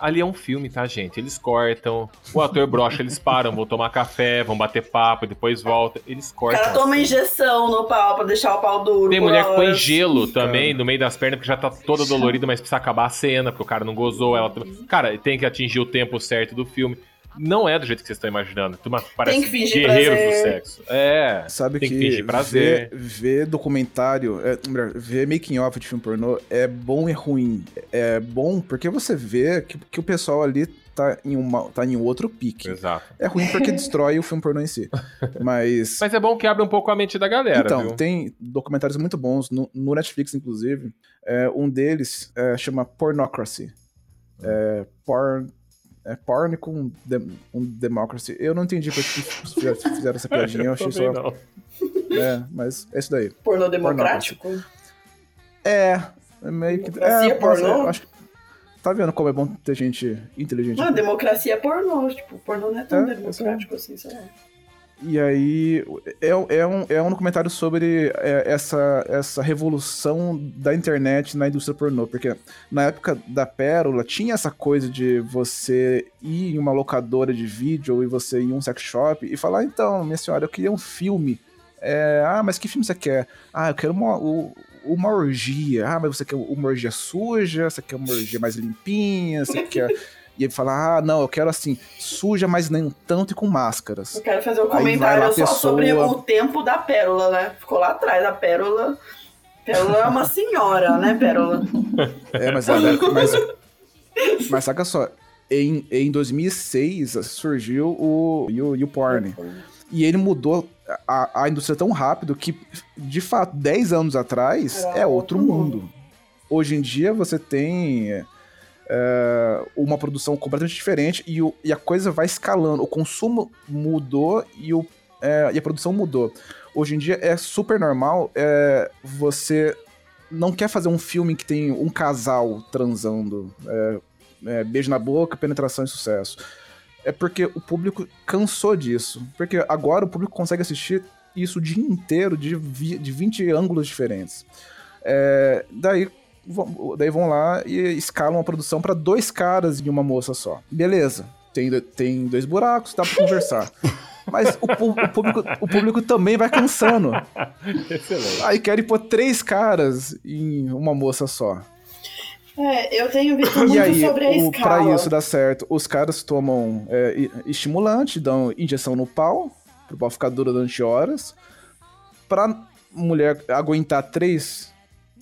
Ali é um filme, tá, gente? Eles cortam, o ator brocha, eles param, vão tomar café, vão bater papo, depois volta. Eles O cortam. cara toma injeção no pau pra deixar o pau duro. Tem mulher que põe gelo também no meio das pernas, porque já tá toda dolorida, mas precisa acabar a cena, porque o cara não gozou. Ela... Cara, tem que atingir o tempo certo do filme. Não é do jeito que vocês estão imaginando. Turma, Parece que fingir guerreiros do prazer. sexo. É. Sabe tem que, que, fingir prazer. ver, ver documentário, é, melhor, ver making off de filme pornô é bom e ruim. É bom porque você vê que, que o pessoal ali tá em, uma, tá em um outro pique. Exato. É ruim porque destrói o filme pornô em si. Mas. Mas é bom que abre um pouco a mente da galera, então, viu? tem documentários muito bons no, no Netflix, inclusive. É, um deles é, chama Pornocracy. É, porn, é porn com dem- um democracy. Eu não entendi por que fizeram, fizeram essa piadinha. Eu achei só. não. É, mas é isso daí. Pornô democrático? É, é meio que. Democracia É, pornô? acho que- Tá vendo como é bom ter gente inteligente? Ah, democracia é pornô. Tipo, pornô não é tão É, democrático assim, sei lá. E aí, é, é, um, é um documentário sobre é, essa, essa revolução da internet na indústria pornô. Porque na época da Pérola, tinha essa coisa de você ir em uma locadora de vídeo e você ir em um sex shop e falar: então, minha senhora, eu queria um filme. É, ah, mas que filme você quer? Ah, eu quero uma, uma orgia. Ah, mas você quer uma orgia suja? Você quer uma orgia mais limpinha? Você quer. E ele fala: ah, não, eu quero assim, suja, mas nem tanto e com máscaras. Eu quero fazer um Aí comentário lá a só pessoa- sobre o tempo da Pérola, né? Ficou lá atrás da Pérola. Pérola é uma senhora, né, Pérola? É, mas, mas, mas saca só, em, em 2006 surgiu o You, YouPorn. E ele mudou a, a indústria tão rápido que, de fato, 10 anos atrás é outro outro mundo. Hoje em dia você tem é, uma produção completamente diferente e, o- e a coisa vai escalando. O consumo mudou e, o, é, e a produção mudou. Hoje em dia é super normal é, você não quer fazer um filme que tem um casal transando, é, é, beijo na boca, penetração e sucesso. É porque o público cansou disso. Porque agora o público consegue assistir isso o dia inteiro de, vi- de 20 ângulos diferentes. É, daí, vão- daí vão lá e escalam a produção para dois caras e uma moça só. Beleza, tem, tem dois buracos, dá pra conversar. Mas o, o público, o público também vai cansando. Excelente. Aí querem pôr três caras em uma moça só. É, eu tenho visto muito E aí, sobre a o, escala. pra isso dar certo, os caras tomam é, estimulante, dão injeção no pau, pro pau ficar duro durante horas. Pra mulher aguentar três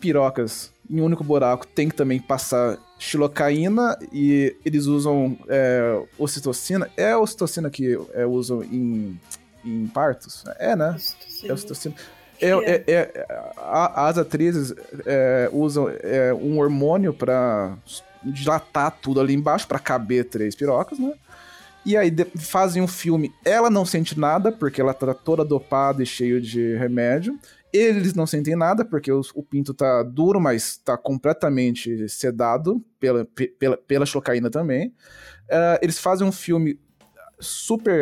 pirocas em um único buraco, tem que também passar xilocaína e eles usam é, ocitocina. É a ocitocina que é, usam em, em partos? É, né? É ocitocina. É, é, é, a- as atrizes é, usam é, um hormônio pra dilatar tudo ali embaixo, pra caber três pirocas, né? E aí de- fazem um filme. Ela não sente nada, porque ela tá toda dopada e cheio de remédio. Eles não sentem nada, porque o pinto tá duro, mas tá completamente sedado pela, pe- pela, pela chocaína também. Ah, eles fazem um filme super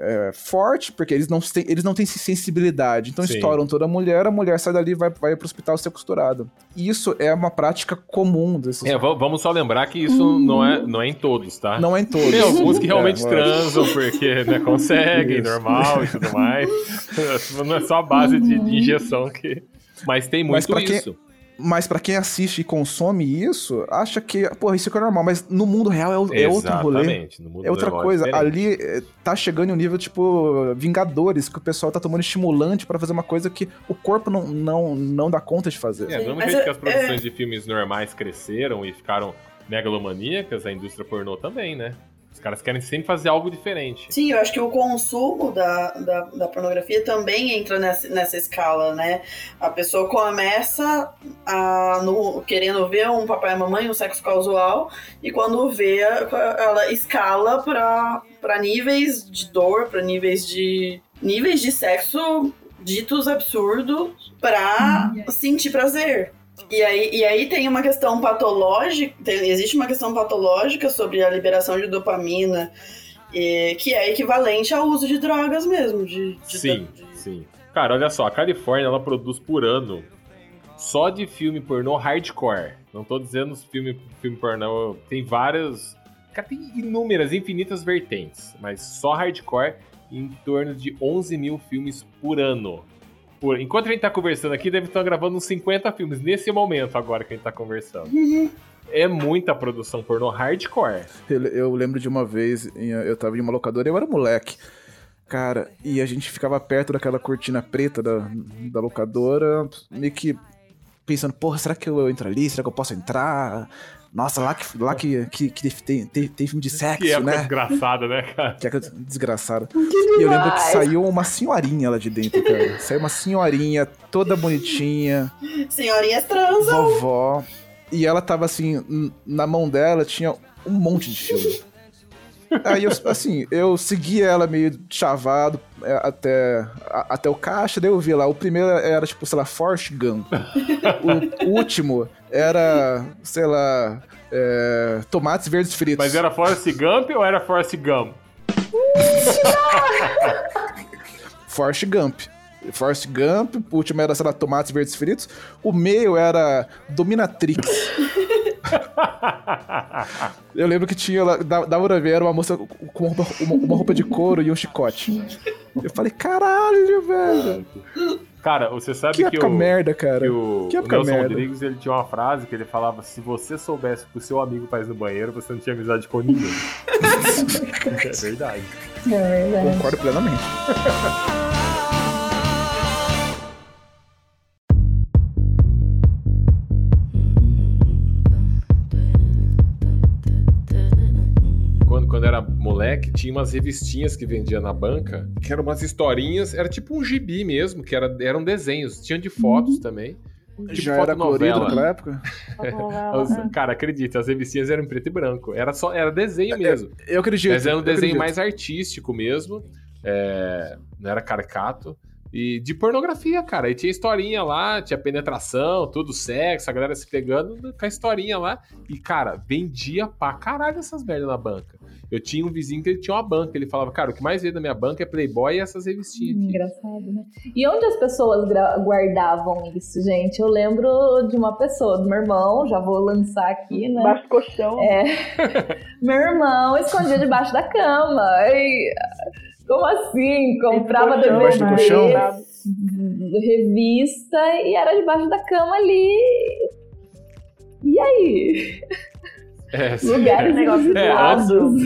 é, forte, porque eles não, têm, eles não têm sensibilidade. Então Sim. estouram toda a mulher, a mulher sai dali e vai, vai pro hospital ser costurada. E isso é uma prática comum desses. É, va- vamos só lembrar que isso não é, não é em todos, tá? Não é em todos. Tem alguns que realmente É, transam porque né, conseguem, Isso. normal e tudo mais. Não é só a base de, de injeção que. Mas tem Mas muito pra quem- isso. Mas pra quem assiste e consome isso, acha que, porra, isso aqui é normal. Mas no mundo real é, é outro rolê. Exatamente. No mundo É outra coisa. diferente. Ali é, tá chegando em um nível tipo Vingadores, que o pessoal tá tomando estimulante pra fazer uma coisa que o corpo não, não, não dá conta de fazer. É, do mesmo jeito é- que as produções de filmes normais cresceram e ficaram megalomaníacas, a indústria pornô também, né? Os caras querem sempre fazer algo diferente. Sim, eu acho que o consumo da, da, da pornografia também entra nessa, nessa escala, né? A pessoa começa a, no, querendo ver um papai e mamãe, um sexo casual, e quando vê, ela escala para níveis de dor, para níveis de níveis de sexo ditos absurdos para sentir prazer. E aí, e aí tem uma questão patológica, tem- existe uma questão patológica sobre a liberação de dopamina, eh, que é equivalente ao uso de drogas mesmo. De, de- Sim, de- sim. Cara, olha só, a Califórnia ela produz por ano só de filme pornô hardcore. Não tô dizendo filme, filme pornô. Tem várias. Cara, tem inúmeras, infinitas vertentes. Mas só hardcore em torno de 11 mil filmes por ano. Por- enquanto a gente tá conversando aqui, deve estar gravando uns 50 filmes nesse momento agora que a gente tá conversando. É muita produção pornô hardcore. Eu, eu lembro de uma vez, eu tava em uma locadora, eu era moleque. Cara, e a gente ficava perto daquela cortina preta da, da locadora, meio que pensando, porra, será que eu entro ali? Será que eu posso entrar? Nossa, lá que, lá que, que, que tem, tem, tem filme de sexo, que época né? desgraçada, né, cara? Que é desgraçada. E eu lembro que saiu uma senhorinha lá de dentro, cara. Saiu uma senhorinha, toda bonitinha, Senhorinhas transam. vovó. E ela tava assim, na mão dela tinha um monte de filme. Aí, eu, assim, eu segui ela meio chavado até, a- até o caixa, daí eu vi lá. O primeiro era, tipo, sei lá, Forrest Gump. O último era, sei lá, É, tomates verdes fritos. Mas era Forrest Gump ou era Forrest Gump? Forrest Gump. Forrest Gump, o último era, sei lá, tomates verdes fritos. O meio era Dominatrix. Eu lembro que tinha lá, da- pra ver, era uma moça com uma roupa, uma- uma roupa de couro e um chicote. Eu falei, caralho, velho. Cara, você sabe Que que, época o, merda, cara. que o, Que o Nelson merda. Rodrigues ele tinha uma frase que ele falava: se você soubesse o que o seu amigo faz no banheiro, você não tinha amizade com ninguém. é verdade. É verdade. Concordo plenamente. tinha umas revistinhas que vendia na banca, que eram umas historinhas, era tipo um gibi mesmo, que era, eram desenhos, tinha de fotos também. Tipo Já era colorido naquela época? Cara, acredita, as revistinhas eram em preto e branco. Era só, era desenho mesmo. Eu acredito. Mas era um eu desenho acredito. mais artístico mesmo. é, não era caricato. E de pornografia, cara. E tinha historinha lá, tinha penetração, tudo sexo, a galera se pegando com a historinha lá. E, cara, vendia pra caralho essas merdas na banca. Eu tinha um vizinho que ele tinha uma banca. Ele falava, cara, o que mais veio da minha banca é Playboy e essas revistinhas aqui. Engraçado, né? E onde as pessoas guardavam isso, gente? Eu lembro de uma pessoa, do meu irmão, já vou lançar aqui, né? Embaixo do colchão. É. meu irmão escondia debaixo da cama. E, como assim? Comprava Debaixo do DVD, colchão? revista e era debaixo da cama ali. E aí? É, Lugares É, isolados.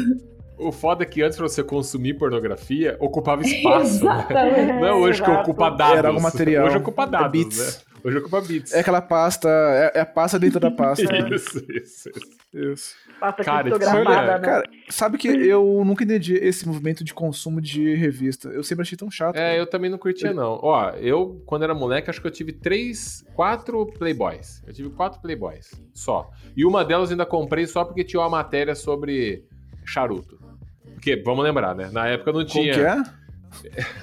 O foda é que antes pra você consumir pornografia, ocupava espaço. né? Exatamente. Não é hoje que Exato. ocupa dados. Era algum material. Hoje ocupa dados, bits. Né? Hoje ocupa bits. É aquela pasta. É, é a pasta dentro da pasta. Isso, isso, isso. Isso. Passa Cara, criptografada, tinha- né? Cara, sabe que eu nunca entendi esse movimento de consumo de revista. Eu sempre achei tão chato. É, eu também não curtia, não. Ó, eu, quando era moleque, acho que eu tive três, quatro Playboys. Eu tive quatro Playboys, só. E uma delas eu ainda comprei só porque tinha uma matéria sobre charuto. Porque, vamos lembrar, né? Na época não Como tinha... que é?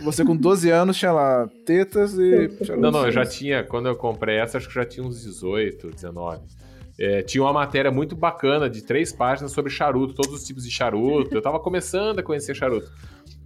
Você com 12 anos tinha lá tetas e. Não, não, eu já tinha, quando eu comprei essa, acho que já tinha uns 18, 19. É, tinha uma matéria muito bacana de três páginas sobre charuto, todos os tipos de charuto. Eu tava começando a conhecer charuto.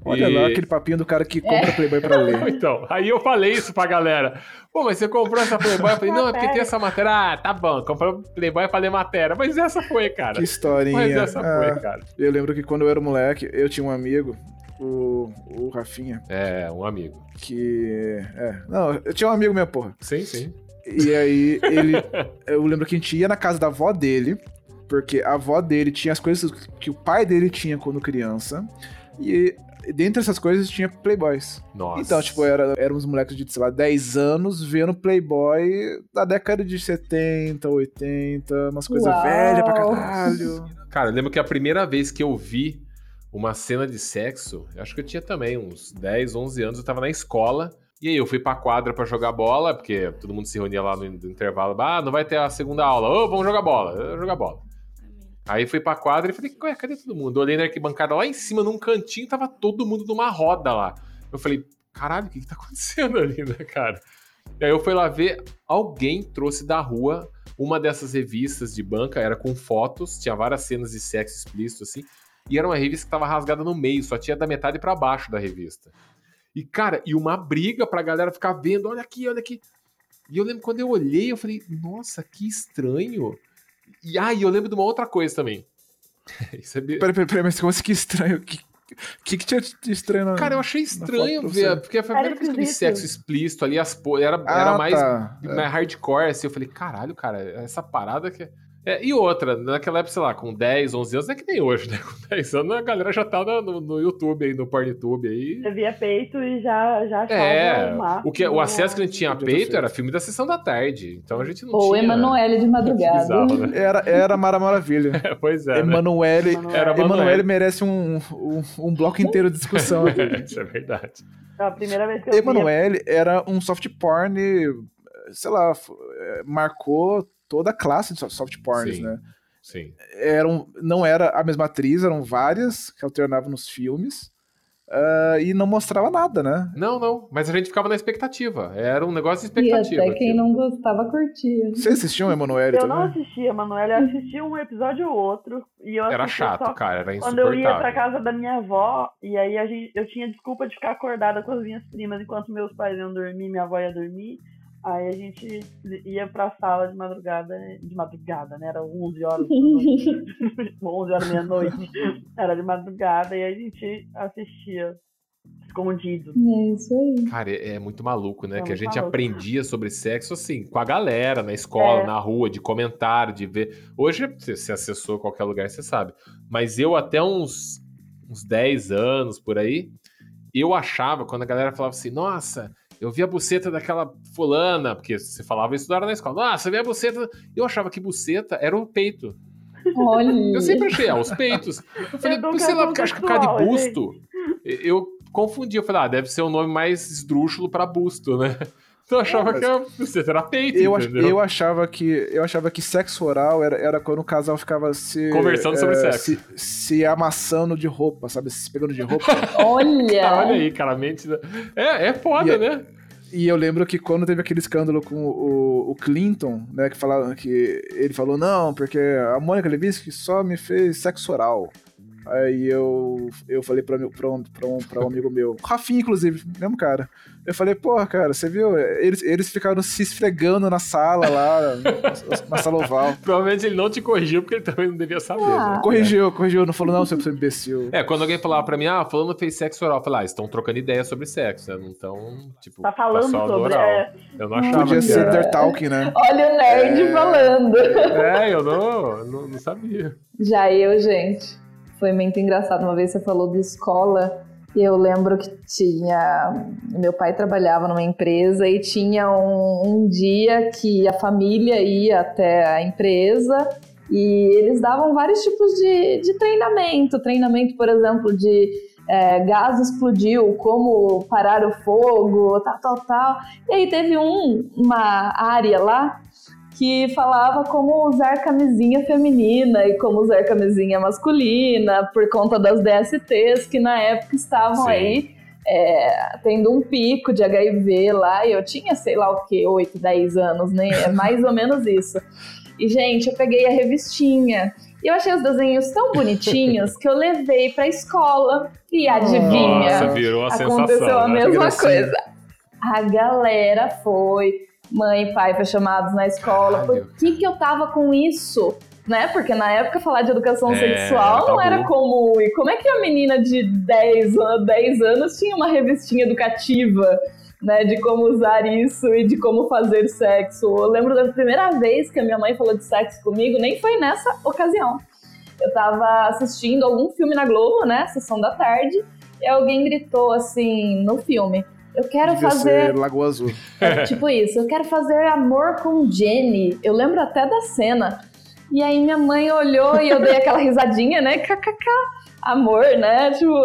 Olha E- lá aquele papinho do cara que compra Playboy pra ler. Então, aí eu falei isso pra galera. Pô, mas você comprou essa Playboy? Eu falei, não, é porque tem essa matéria. Ah, tá bom, comprou Playboy pra ler matéria. Mas essa foi, cara. Que historinha. Mas essa Ah, foi, cara. eu lembro que quando eu era moleque, eu tinha um amigo, o, o Rafinha, É, um amigo. que. É. Não, eu tinha um amigo meu, porra. Sim, sim. E aí ele. eu lembro que a gente ia na casa da avó dele, porque a avó dele tinha as coisas que o pai dele tinha quando criança. E dentre essas coisas tinha Playboys. Nossa. Então, tipo, era, éramos moleques de, sei lá, 10 anos vendo Playboy da década de 70, 80, umas coisas velhas pra caralho. Cara, eu lembro que a primeira vez que eu vi uma cena de sexo, eu acho que eu tinha também uns 10, 11 anos, eu tava na escola. E aí eu fui pra quadra pra jogar bola, porque todo mundo se reunia lá no, intervalo. Ah, não vai ter a segunda aula. Ô, vamos jogar bola. Eu jogar bola. Aí fui pra quadra e falei, ué, cadê todo mundo? Eu olhei na arquibancada lá em cima, num cantinho, tava todo mundo numa roda lá. Eu falei, caralho, o que que tá acontecendo ali, né, cara? E aí eu fui lá ver, alguém trouxe da rua uma dessas revistas de banca, era com fotos, tinha várias cenas de sexo explícito, assim, e era uma revista que tava rasgada no meio, só tinha da metade pra baixo da revista. E, cara, e uma briga pra galera ficar vendo, olha aqui, olha aqui. E eu lembro quando eu olhei, eu falei, nossa, que estranho. E, ah, e eu lembro de uma outra coisa também. Isso é... Peraí, peraí, peraí, mas como assim que estranho? O que, que, que tinha de estranho na. Cara, eu achei estranho ver, porque foi a primeira vez que eu vi sexo explícito ali, as po... era, Ah, era mais, tá. mais hardcore, assim, eu falei, caralho, cara, essa parada que... É, e outra, naquela época, sei lá, com 10, 11 anos, é que nem hoje, né? Com 10 anos, a galera já tá no, no, YouTube aí, no PornTube aí. Você via peito e já, já achava É, o o, que, o acesso que a gente tinha a peito era filme da sessão da tarde, então a gente não Ou tinha... Emanuele de madrugada. Bizarro, né? Era, era Mara Maravilha. pois é, né? Emanuele. Era Emanuele Emanuele. merece um, um, um bloco inteiro de discussão aqui. Isso é verdade. A primeira vez que eu via Emanuele era um soft porn, sei lá, eh, marcou toda a classe de so- soft porns, Sim. né? Sim. Eram, não era a mesma atriz, eram várias que alternavam nos filmes. ah, e não mostrava nada, né? Não, não. Mas a gente ficava na expectativa. Era um negócio de E expectativa. até quem aquilo. não gostava curtia. Você assistiu o Emanuele Eu não também? assistia, Manoel. Eu assistia um episódio ou outro. E eu Era chato, só cara. Era Quando eu ia pra insuportável. casa da minha avó, e aí a gente, eu tinha desculpa de ficar acordada com as minhas primas enquanto meus pais iam dormir, minha avó ia dormir. Aí a gente ia pra sala de madrugada, de madrugada, né? Era 11 horas, da noite. 11 horas meia-noite. Era de madrugada e a gente assistia escondido. É isso aí. Cara, é é muito maluco, né? É que a gente maluco. aprendia sobre sexo assim, com a galera, na escola, É. na rua, de comentário, de ver. Hoje você você acessou qualquer lugar, você sabe. Mas eu, até uns, uns 10 anos por aí, eu achava, quando a galera falava assim, nossa, eu vi a buceta daquela fulana, porque você falava isso na escola, nossa, eu vi a buceta. Eu achava que buceta era o peito. Olha. Eu sempre achei, ah, os peitos. Eu falei, Educação sei lá, porque acho que por causa de busto. Eu confundi, eu falei, ah, deve ser o nome mais esdrúxulo pra busto, né? Eu achava Mas- que a buceta era peito, Eu, ach- eu achava que eu achava que sexo oral era, era quando o casal ficava se Conversando sobre eh, sexo. se, se amassando de roupa, sabe, se pegando de roupa. Olha. Olha aí, cara, a mente... É, é foda, E- né? E eu lembro que quando teve aquele escândalo com o, o Clinton, né, que falava que ele falou não, porque a Mônica Lewinsky só me fez sexo oral. Aí eu, eu falei pra, meu- pra, um, pra, um, pra um amigo meu, Rafinha, inclusive, mesmo cara. Eu falei, porra, cara, você viu? Eles, eles ficaram se esfregando na sala lá, na sala oval. Provavelmente ele não te corrigiu porque ele também não devia saber, Ah. né? Corrigiu, corrigiu, não falou, não, seu seu imbecil. É, quando alguém falava pra mim, ah, falando fez sexo oral, eu falava, ah, estão trocando ideia sobre sexo, né? Não estão, tipo, Tá falando do sobre. oral. É, Eu não achava Podia ser era. talking, né? Olha o nerd É. falando. É, eu não, não, não sabia. Já eu, gente, foi muito engraçado. Uma vez você falou de escola eu lembro que tinha. Meu pai trabalhava numa empresa e tinha um, um dia que a família ia até a empresa e eles davam vários tipos de, de treinamento. Treinamento, por exemplo, de é, gás explodiu, como parar o fogo, tal, tal, tal. E aí teve um, uma área lá que falava como usar camisinha feminina e como usar camisinha masculina por conta das DSTs que na época estavam Sim. aí é, tendo um pico de HIV lá e eu tinha sei lá o que, 8, 10 anos, né? É mais ou menos isso. E gente, eu peguei a revistinha e eu achei os desenhos tão bonitinhos que eu levei pra escola e adivinha? Nossa, virou a Aconteceu sensação, a né? mesma coisa. A galera foi, mãe e pai foi chamados na escola. Caralho. Por que, que eu tava com isso? Né? Porque na época falar de educação É, sexual não era comum. E como é que a menina de 10, an- 10 anos tinha uma revistinha educativa? Né, de como usar isso e de como fazer sexo. Eu lembro da primeira vez que a minha mãe falou de sexo comigo, nem foi nessa ocasião. Eu tava assistindo algum filme na Globo, né? Sessão da tarde, e alguém gritou assim no filme: Eu quero Devia fazer. Lagoa Azul. É, tipo isso, eu quero fazer amor com Jenny. Eu lembro até da cena. E aí minha mãe olhou e eu dei aquela risadinha, né? KKK, amor, né? Tipo.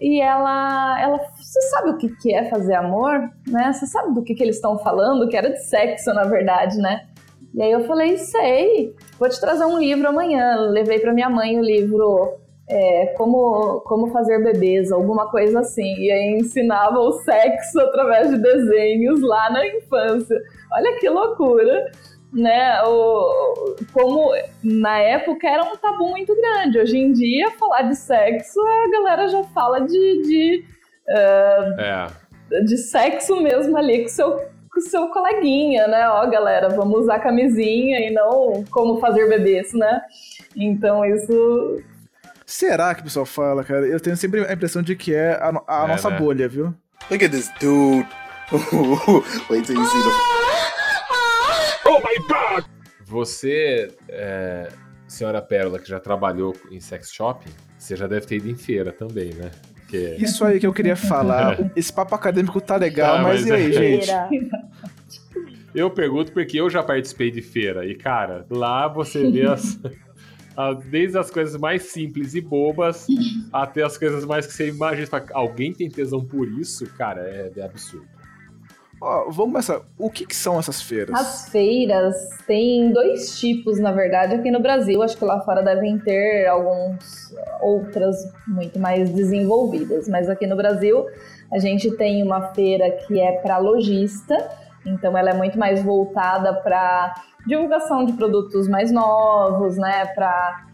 E ela, ela, você sabe o que, que é fazer amor? Né? Você sabe do que, que eles estão falando? Que era de sexo, na verdade, né? E aí eu falei, sei, vou te trazer um livro amanhã. Levei para minha mãe o livro é, como, como fazer bebês, alguma coisa assim. E aí ensinava o sexo através de desenhos lá na infância. Olha que loucura, né? O, como na época era um tabu muito grande. Hoje em dia, falar de sexo, a galera já fala de, de, É. de sexo mesmo ali com seu, com seu coleguinha, né? Ó, galera, vamos usar camisinha e não como fazer bebês, né? Então isso Será que o pessoal fala, cara? Eu tenho sempre a impressão de que é a, a É, nossa né? bolha, viu? Look at this dude. Wait till you see the. Você, é, senhora Pérola, que já trabalhou em sex shopping, você já deve ter ido em feira também, né? Porque... Isso aí que eu queria falar. Esse papo acadêmico tá legal, Ah, mas, mas e aí, é- gente? Eu pergunto porque eu já participei de feira. E, cara, lá você vê as. Desde as coisas mais simples e bobas até as coisas mais que você imagina. Alguém tem tesão por isso? Cara, é, é absurdo. Ó, vamos começar. O que, que são essas feiras? As feiras tem dois tipos, na verdade, aqui no Brasil. Acho que lá fora devem ter alguns outras muito mais desenvolvidas. Mas aqui no Brasil a gente tem uma feira que é para lojista, então ela é muito mais voltada para divulgação de produtos mais novos, né? Para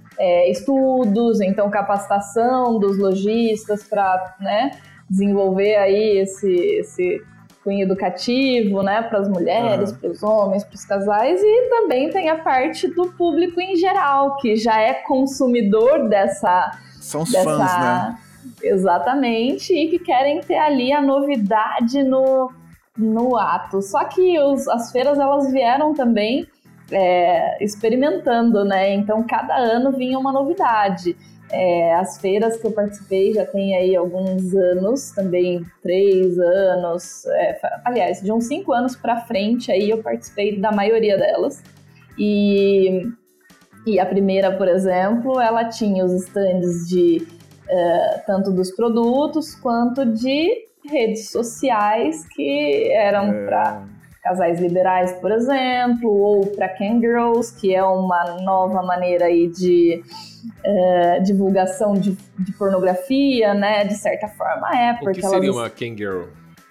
estudos, então capacitação dos lojistas para né, desenvolver aí esse, esse cunho educativo, né, para as mulheres, Aham. para os homens, para os casais, e também tem a parte do público em geral, que já é consumidor dessa. São os dessa fãs, né? Exatamente, e que querem ter ali a novidade no, no ato. Só que os- as feiras elas vieram também é, experimentando, né? Então cada ano vinha uma novidade. É, as feiras que eu participei já tem aí alguns anos, também três anos, é, aliás, de uns cinco anos para frente aí eu participei da maioria delas. E, e a primeira, por exemplo, ela tinha os stands de eh, tanto dos produtos quanto de redes sociais que eram É. para casais liberais, por exemplo, ou para Can Girls, que é uma nova maneira aí de eh, divulgação de, de pornografia, né? De certa forma é, O porque que seria elas uma Kangirl?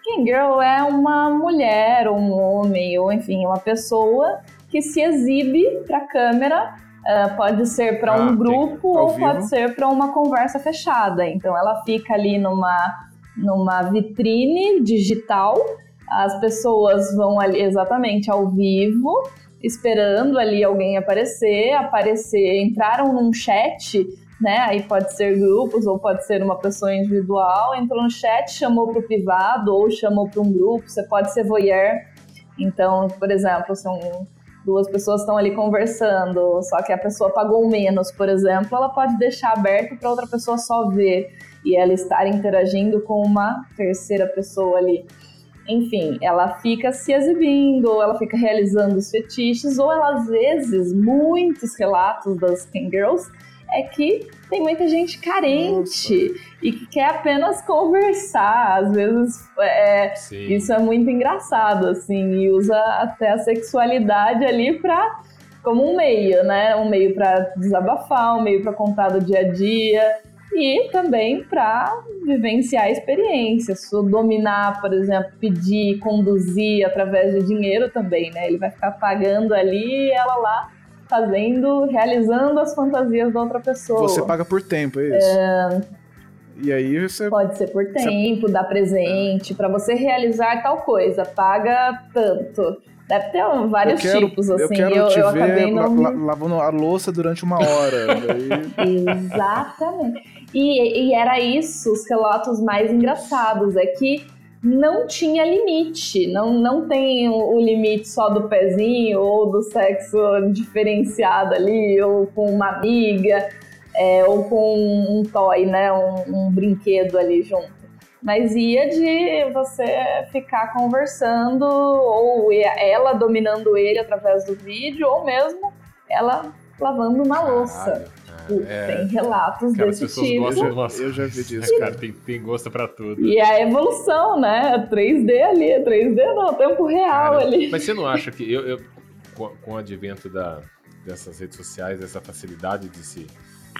King Girl é uma mulher, ou um homem, ou enfim, uma pessoa que se exibe para a câmera. ah, pode ser para Ah, um grupo ou pode vivo. ser para uma conversa fechada. Então ela fica ali numa, numa vitrine digital. As pessoas vão ali exatamente ao vivo, esperando ali alguém aparecer, aparecer, entraram num chat né? Aí pode ser grupos ou pode ser uma pessoa individual, entrou no chat, chamou para o privado ou chamou para um grupo. Você pode ser voyeur. Então, por exemplo, são duas pessoas estão ali conversando, só que a pessoa pagou menos, por exemplo, ela pode deixar aberto para outra pessoa só ver e ela estar interagindo com uma terceira pessoa ali. Enfim, ela fica se exibindo, ela fica realizando os fetiches, ou ela, às vezes, muitos relatos das King Girls é que tem muita gente carente e que quer apenas conversar. Às vezes, é, isso é muito engraçado, assim, e usa até a sexualidade ali pra, como um meio, né? Um meio pra desabafar, um meio pra contar do dia a dia e também pra vivenciar a experiência. Dominar, por exemplo, pedir, conduzir através de dinheiro também, né? Ele vai ficar pagando ali e ela lá fazendo, realizando as fantasias da outra pessoa. Você paga por tempo, é isso? E aí você. Pode ser por tempo, dar presente, pra você realizar tal coisa, paga tanto. Deve ter um- vários eu quero, tipos, eu assim, quero eu, te eu ver acabei la- não. la- lavando a louça durante uma hora. Daí- Exatamente. E, e era isso, os relatos mais engraçados, é que não tinha limite, não, não tem o, limite só do pezinho ou do sexo diferenciado ali, ou com uma amiga, é, ou com um toy, né, um, um brinquedo ali junto. Mas ia de você ficar conversando, ou ela dominando ele através do vídeo, ou mesmo ela lavando uma louça. Putz, é, Tem relatos Cara, as desse pessoas tipo. gostam umas eu já vi disso, cara. Tem, tem gosto pra tudo. E é a evolução, né? 3D ali, 3D não, tempo real Cara, ali. Mas você não acha que eu, eu- com, com o advento da, dessas redes sociais, dessa facilidade de se,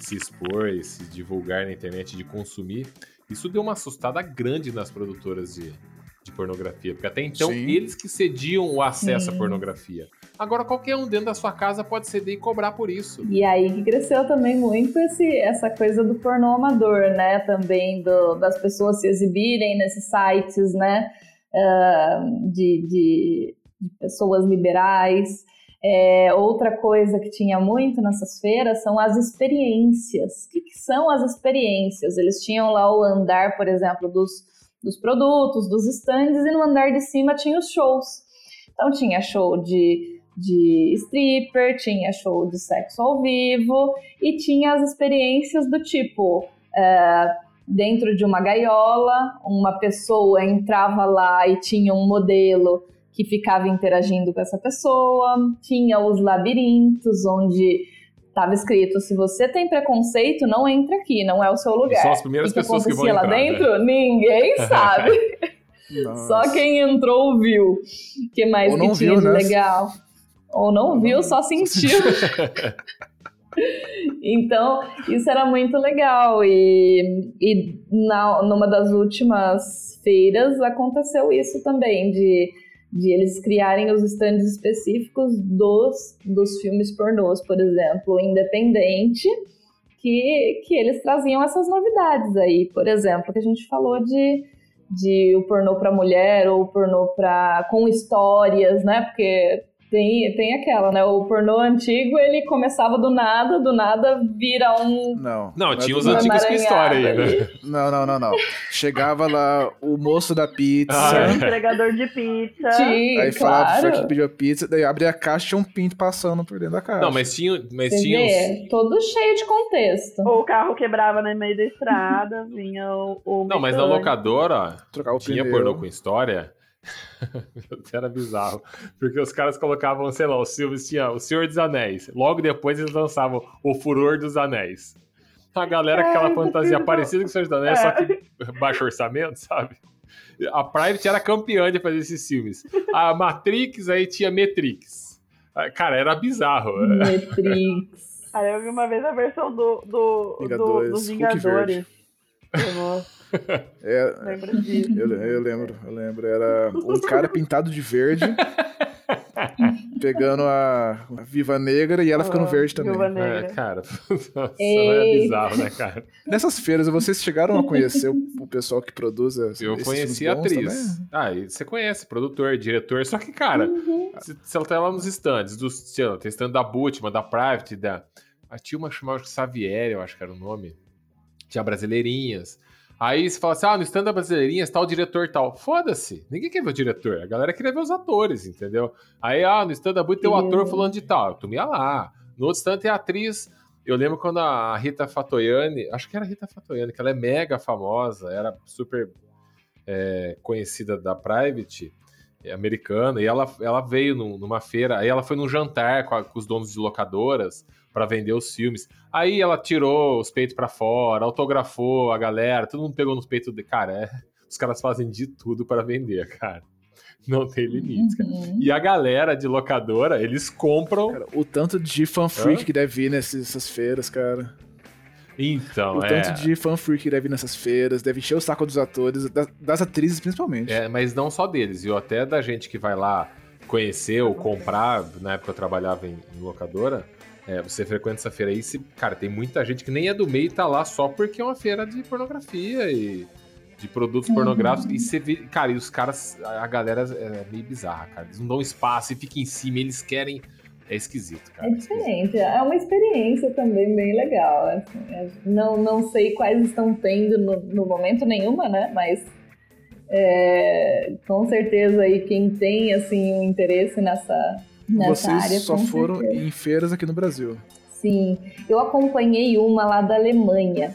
se expor e se divulgar na internet, de consumir, isso deu uma assustada grande nas produtoras de, de pornografia. Porque até então, Sim. eles que cediam o acesso Sim. à pornografia. Agora, qualquer um dentro da sua casa pode ceder e cobrar por isso. E aí que cresceu também muito esse, essa coisa do pornô amador, né? Também do- das pessoas se exibirem nesses sites, né? ah, de, de- de pessoas liberais. É, outra coisa que tinha muito nessas feiras são as experiências. O que, que são as experiências? Eles tinham lá o andar, por exemplo, dos, dos produtos, dos estandes, e no andar de cima tinha os shows. Então tinha show de, de stripper, tinha show de sexo ao vivo e tinha as experiências do tipo. é, dentro de uma gaiola, uma pessoa entrava lá e tinha um modelo que ficava interagindo com essa pessoa, tinha os labirintos onde estava escrito se você tem preconceito, não entre aqui, não é o seu lugar. são as primeiras O que pessoas que vão acontecia lá entrar, né? dentro, ninguém sabe. Nossa. Só quem entrou viu. que mais Ou que não tinha viu, de né? legal? Ou não viu, só sentiu. Então, isso era muito legal. E, e na, numa das últimas feiras aconteceu isso também, de, de eles criarem os stands específicos dos, dos filmes pornôs, por exemplo, independente, que, que eles traziam essas novidades aí. Por exemplo, que a gente falou de, de o pornô para mulher ou o pornô pra, com histórias, né? Porque tem, tem aquela, né? O pornô antigo, ele começava do nada, do nada vira um... Não. Não, tinha os antigos com história aí, né? Não, não, não, não. Chegava lá o moço da pizza. Ah, é. Entregador de pizza. Sim, Aí falava pro senhor que claro. pediu a pizza, daí abria a caixa e tinha um pinto passando por dentro da caixa. Não, mas tinha, mas Você tinha vê, uns... todo cheio de contexto. Ou o carro quebrava no meio da estrada, vinha o. o Não, mas na locadora tinha pneu. pornô com história. Era bizarro. Porque os caras colocavam, sei lá, os filmes tinha O Senhor dos Anéis. Logo depois eles lançavam O Furor dos Anéis. A galera com aquela É, fantasia filho. parecida com o Senhor dos Anéis, só que baixo orçamento, sabe? A Private era campeã de fazer esses filmes. A Matrix aí tinha Matrix. Ah, Cara, era bizarro. Matrix. Aí eu vi uma vez a versão do, do, do, Vingadores, dos Hulk Vingadores. É, lembro disso. eu, eu lembro, eu lembro. Era um cara pintado de verde, pegando a, a Viva Negra e ela ficando Ah, verde também. Viúva É, Negra. cara, nossa, é bizarro, né, cara? Nessas feiras, vocês chegaram a conhecer o, o pessoal que produz as, Eu conheci a atriz. também? Ah, e você conhece, produtor, diretor. Só que, cara, Uhum. se, se ela tá lá nos stands, dos, sei lá, tem stand da Butman, da Private, da. A tinha uma que chamava Xavier, eu acho que era o nome. Tinha brasileirinhas. Aí você fala assim: ah, no stand da brasileirinhas tá o diretor tal. Foda-se, ninguém quer ver o diretor. A galera queria ver os atores, entendeu? Aí, ah, no stand da Butman tem o Sim. ator falando de tal. Tu ia lá. No outro stand tem a atriz. Eu lembro quando a Rita Fatoyani, acho que era a Rita Fatoyani, que ela é mega famosa, era super é, conhecida da Private, é, americana, e ela, ela veio num- numa feira, aí ela foi num jantar com, a- com os donos de locadoras para vender os filmes. Aí ela tirou os peitos para fora, autografou a galera, todo mundo pegou nos peitos de. Cara, é, os caras fazem de tudo para vender, cara. Não tem limites, cara. Uhum. E a galera de locadora, eles compram. Cara, o tanto de fan freak que deve ir nessas, feiras, cara. Então, o é. tanto de fan freak que deve ir nessas feiras, deve encher o saco dos atores, das, das atrizes principalmente. É, mas não só deles, viu? Até da gente que vai lá conhecer ou comprar, na época eu trabalhava em, em locadora, é, você frequenta essa feira aí, se, cara, tem muita gente que nem é do meio e tá lá só porque é uma feira de pornografia e de produtos Uhum. pornográficos. E você vê, cara, e os caras, a galera é meio bizarra, cara. Eles não dão espaço e ficam em cima, eles querem. É esquisito, cara. É diferente, é uma experiência também bem legal. assim, é- não, não sei quais estão tendo no, no momento nenhuma, né? Mas é, com certeza aí quem tem assim um interesse nessa, nessa Vocês área. só foram certeza. em feiras aqui no Brasil. Sim, eu acompanhei uma lá da Alemanha,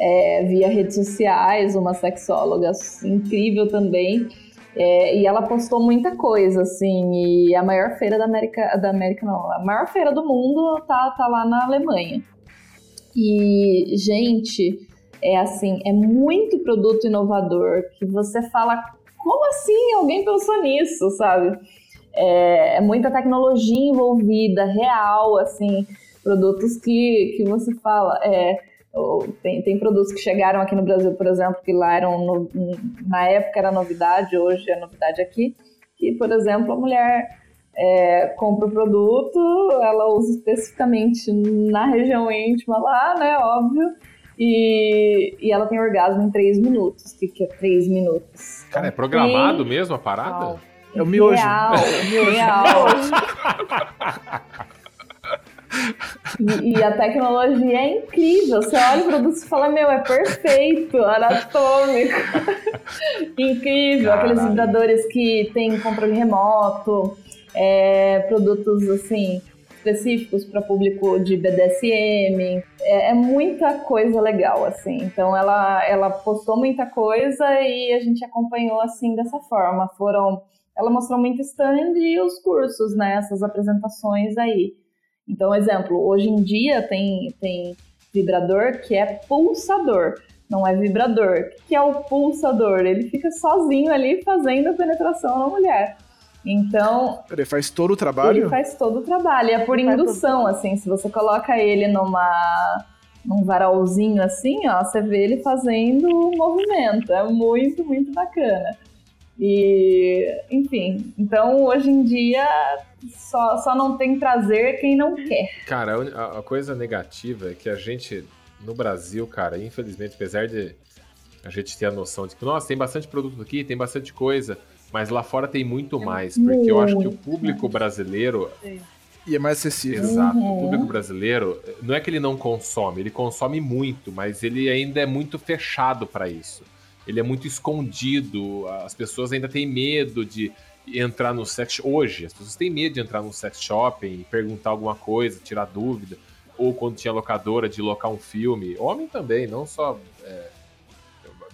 é, via redes sociais, uma sexóloga incrível também. é, e ela postou muita coisa, assim, e a maior feira da América, da América não, a maior feira do mundo tá, tá lá na Alemanha. E, gente, é assim, é muito produto inovador que você fala, como assim alguém pensou nisso, sabe? É, é muita tecnologia envolvida, real, assim, produtos que, que você fala. É, tem, tem produtos que chegaram aqui no Brasil, por exemplo, que lá eram no- na época era novidade, hoje é novidade aqui. Que, por exemplo, a mulher é, compra o produto, ela usa especificamente na região íntima lá, né? Óbvio. E, e ela tem orgasmo em 3 minutos. O que, que é 3 minutos? Cara, é programado mesmo a parada? É o miojo. Real, É o miojo. real. E, e a tecnologia é incrível. Você olha o produto e fala, meu, é perfeito, anatômico. incrível. Aqueles Caralho. vibradores que tem controle remoto, é, produtos assim específicos para público de BDSM. É, é muita coisa legal, assim. Então ela, ela postou muita coisa e a gente acompanhou assim dessa forma. Foram. Ela mostrou muito stand e os cursos, né? Essas apresentações aí. Então, exemplo, hoje em dia tem, tem vibrador que é pulsador. não é vibrador. O que é o pulsador? Ele fica sozinho ali fazendo a penetração na mulher. Então, Ele faz todo o trabalho. ele faz todo o trabalho. É por indução, assim. Se você coloca ele numa num varalzinho assim, ó, você vê ele fazendo o movimento. É muito, muito bacana. E, enfim, então hoje em dia só, só não tem prazer quem não quer. Cara, a a, coisa negativa é que a gente, no Brasil, cara, infelizmente, apesar de a gente ter a noção de que, nossa, tem bastante produto aqui, tem bastante coisa, mas lá fora tem muito mais, porque eu acho que o público brasileiro, E é mais acessível. exato, Uhum. o público brasileiro, não é que ele não consome, ele consome muito, mas ele ainda é muito fechado para isso. Ele é muito escondido, as pessoas ainda têm medo de entrar no sex hoje, as pessoas têm medo de entrar no sex shopping e perguntar alguma coisa, tirar dúvida, ou quando tinha locadora de locar um filme, homem também, não só é,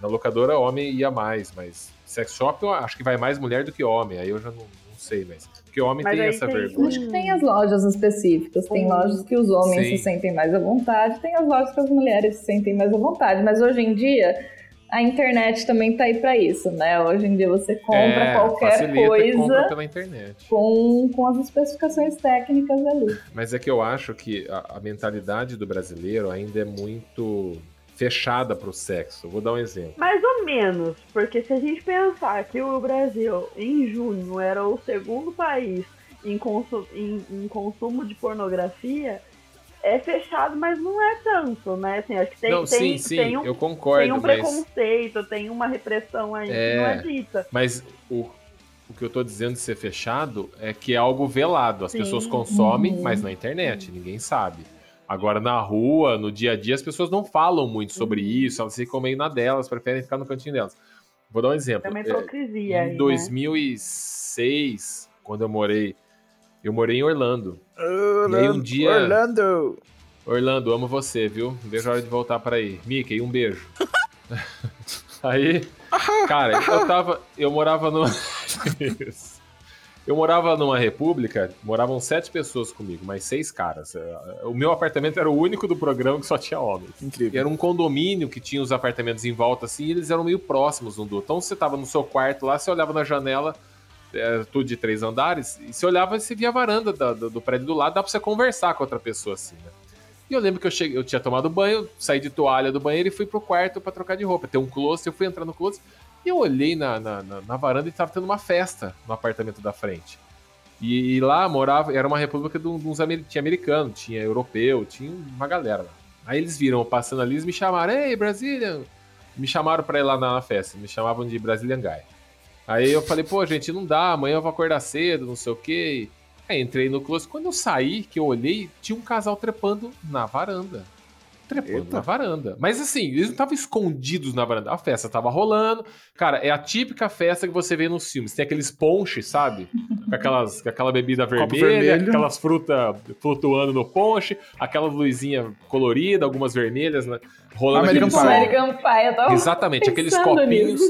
na locadora homem ia mais, mas sex shop eu acho que vai mais mulher do que homem, aí eu já não, não sei, mas porque homem Mas tem essa tem- vergonha. Acho que tem as lojas específicas, tem Hum. lojas que os homens Sim. se sentem mais à vontade, tem as lojas que as mulheres se sentem mais à vontade, mas hoje em dia a internet também tá aí pra isso, né? Hoje em dia você compra É, qualquer coisa compra pela internet. com, com as especificações técnicas ali. Mas é que eu acho que a, a mentalidade do brasileiro ainda é muito fechada pro sexo. Vou dar um exemplo. Mais ou menos, porque se a gente pensar que o Brasil, em junho, era o segundo país em, consu- em- em consumo de pornografia, é fechado, mas não é tanto, né? Assim, acho que tem, não, tem, sim, sim, tem um, eu concordo, tem um mas, preconceito, tem uma repressão aí que É. não é dita. mas o, o que eu tô dizendo de ser fechado é que é algo velado. As Sim. pessoas consomem, Uhum. mas na internet, ninguém sabe. Agora, na rua, no dia a dia, as pessoas não falam muito sobre Uhum. isso, elas ficam meio na delas, preferem ficar no cantinho delas. Vou dar um exemplo. É uma É, hipocrisia aí, Em né? 2006, quando eu morei, eu morei em Orlando. E aí um dia- Orlando! Orlando, amo você, viu? Não vejo a hora de voltar para aí. Mickey, um beijo. aí, cara, eu tava, eu morava no. Eu morava numa república, moravam sete pessoas comigo, mais seis caras. O meu apartamento era o único do programa que só tinha homens. Incrível. era um condomínio que tinha os apartamentos em volta, assim, e eles eram meio próximos um do outro. Então você tava no seu quarto lá, você olhava na janela, é, tudo de três andares, e você olhava e você via a varanda da- do, do prédio do lado, dá pra você conversar com outra pessoa assim, né? E eu lembro que eu cheguei, eu tinha tomado banho, saí de toalha do banheiro e fui pro quarto pra trocar de roupa. Tem um closet, eu fui entrar no closet e eu olhei na, na, na- na varanda e tava tendo uma festa no apartamento da frente. E, e lá morava, era uma república de uns tinha americano, tinha europeu, tinha uma galera lá. Aí eles viram eu passando ali, eles me chamaram, ei, Brasília! Me chamaram pra ir lá na festa, me chamavam de Brazilian Guy. Aí eu falei, pô, gente, não dá, amanhã eu vou acordar cedo, não sei o quê. Aí entrei no closet. Quando eu saí, que eu olhei, tinha um casal trepando na varanda. Trepando Eita. na varanda. Mas assim, eles não estavam escondidos na varanda. A festa tava rolando. Cara, é a típica festa que você vê nos filmes. Tem aqueles ponches, sabe? Com, aquelas, com aquela bebida vermelha, aquelas frutas flutuando no ponche, aquelas luzinhas coloridas, algumas vermelhas, né? Rolando American Pie. American Pie, eu tava Exatamente, aqueles copinhos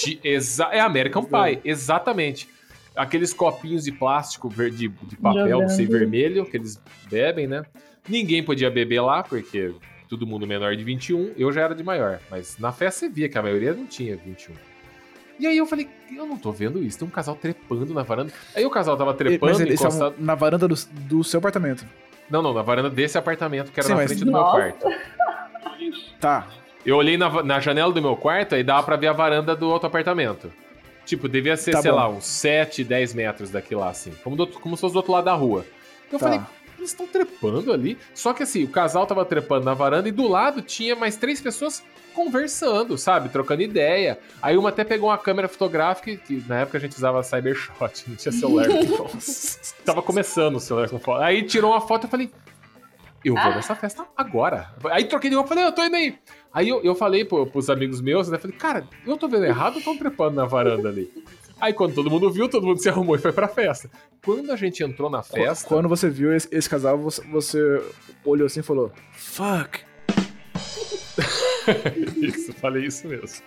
de. Exa é American Pie, exatamente. Aqueles copinhos de plástico ver- de, papel, não sei, vermelho, que eles bebem, né? Ninguém podia beber lá, porque todo mundo menor de 21, eu já era de maior. Mas na festa você via que a maioria não tinha 21. E aí eu falei, eu não tô vendo isso, tem um casal trepando na varanda. Aí o casal tava trepando, Mas eles encostado. na varanda do, do seu apartamento. Não, não, na varanda desse apartamento que era Sim, na mas- frente do meu quarto. Tá. Eu olhei na, na janela do meu quarto e dava pra ver a varanda do outro apartamento. Tipo, devia ser, Tá sei bom. lá, uns 7, 10 metros daqui lá, assim. Como, do como se fosse do outro lado da rua. Eu Tá. falei, eles estão trepando ali. Só que assim, o casal tava trepando na varanda e do lado tinha mais três pessoas conversando, sabe? Trocando ideia. Aí uma até pegou uma câmera fotográfica, que na época a gente usava Cybershot, não tinha celular. tava começando o celular com foto. Aí tirou uma foto e eu falei, eu vou nessa festa agora. Aí troquei de roupa, falei, eu tô indo aí. Aí eu, eu falei pô, pros amigos meus, né? Falei, cara, eu tô vendo errado ou estão trepando na varanda ali? Aí quando todo mundo viu, todo mundo se arrumou e foi pra festa. Quando a gente entrou na festa. Quando você viu esse, esse casal, você, você olhou assim e falou: Fuck. isso, falei isso mesmo.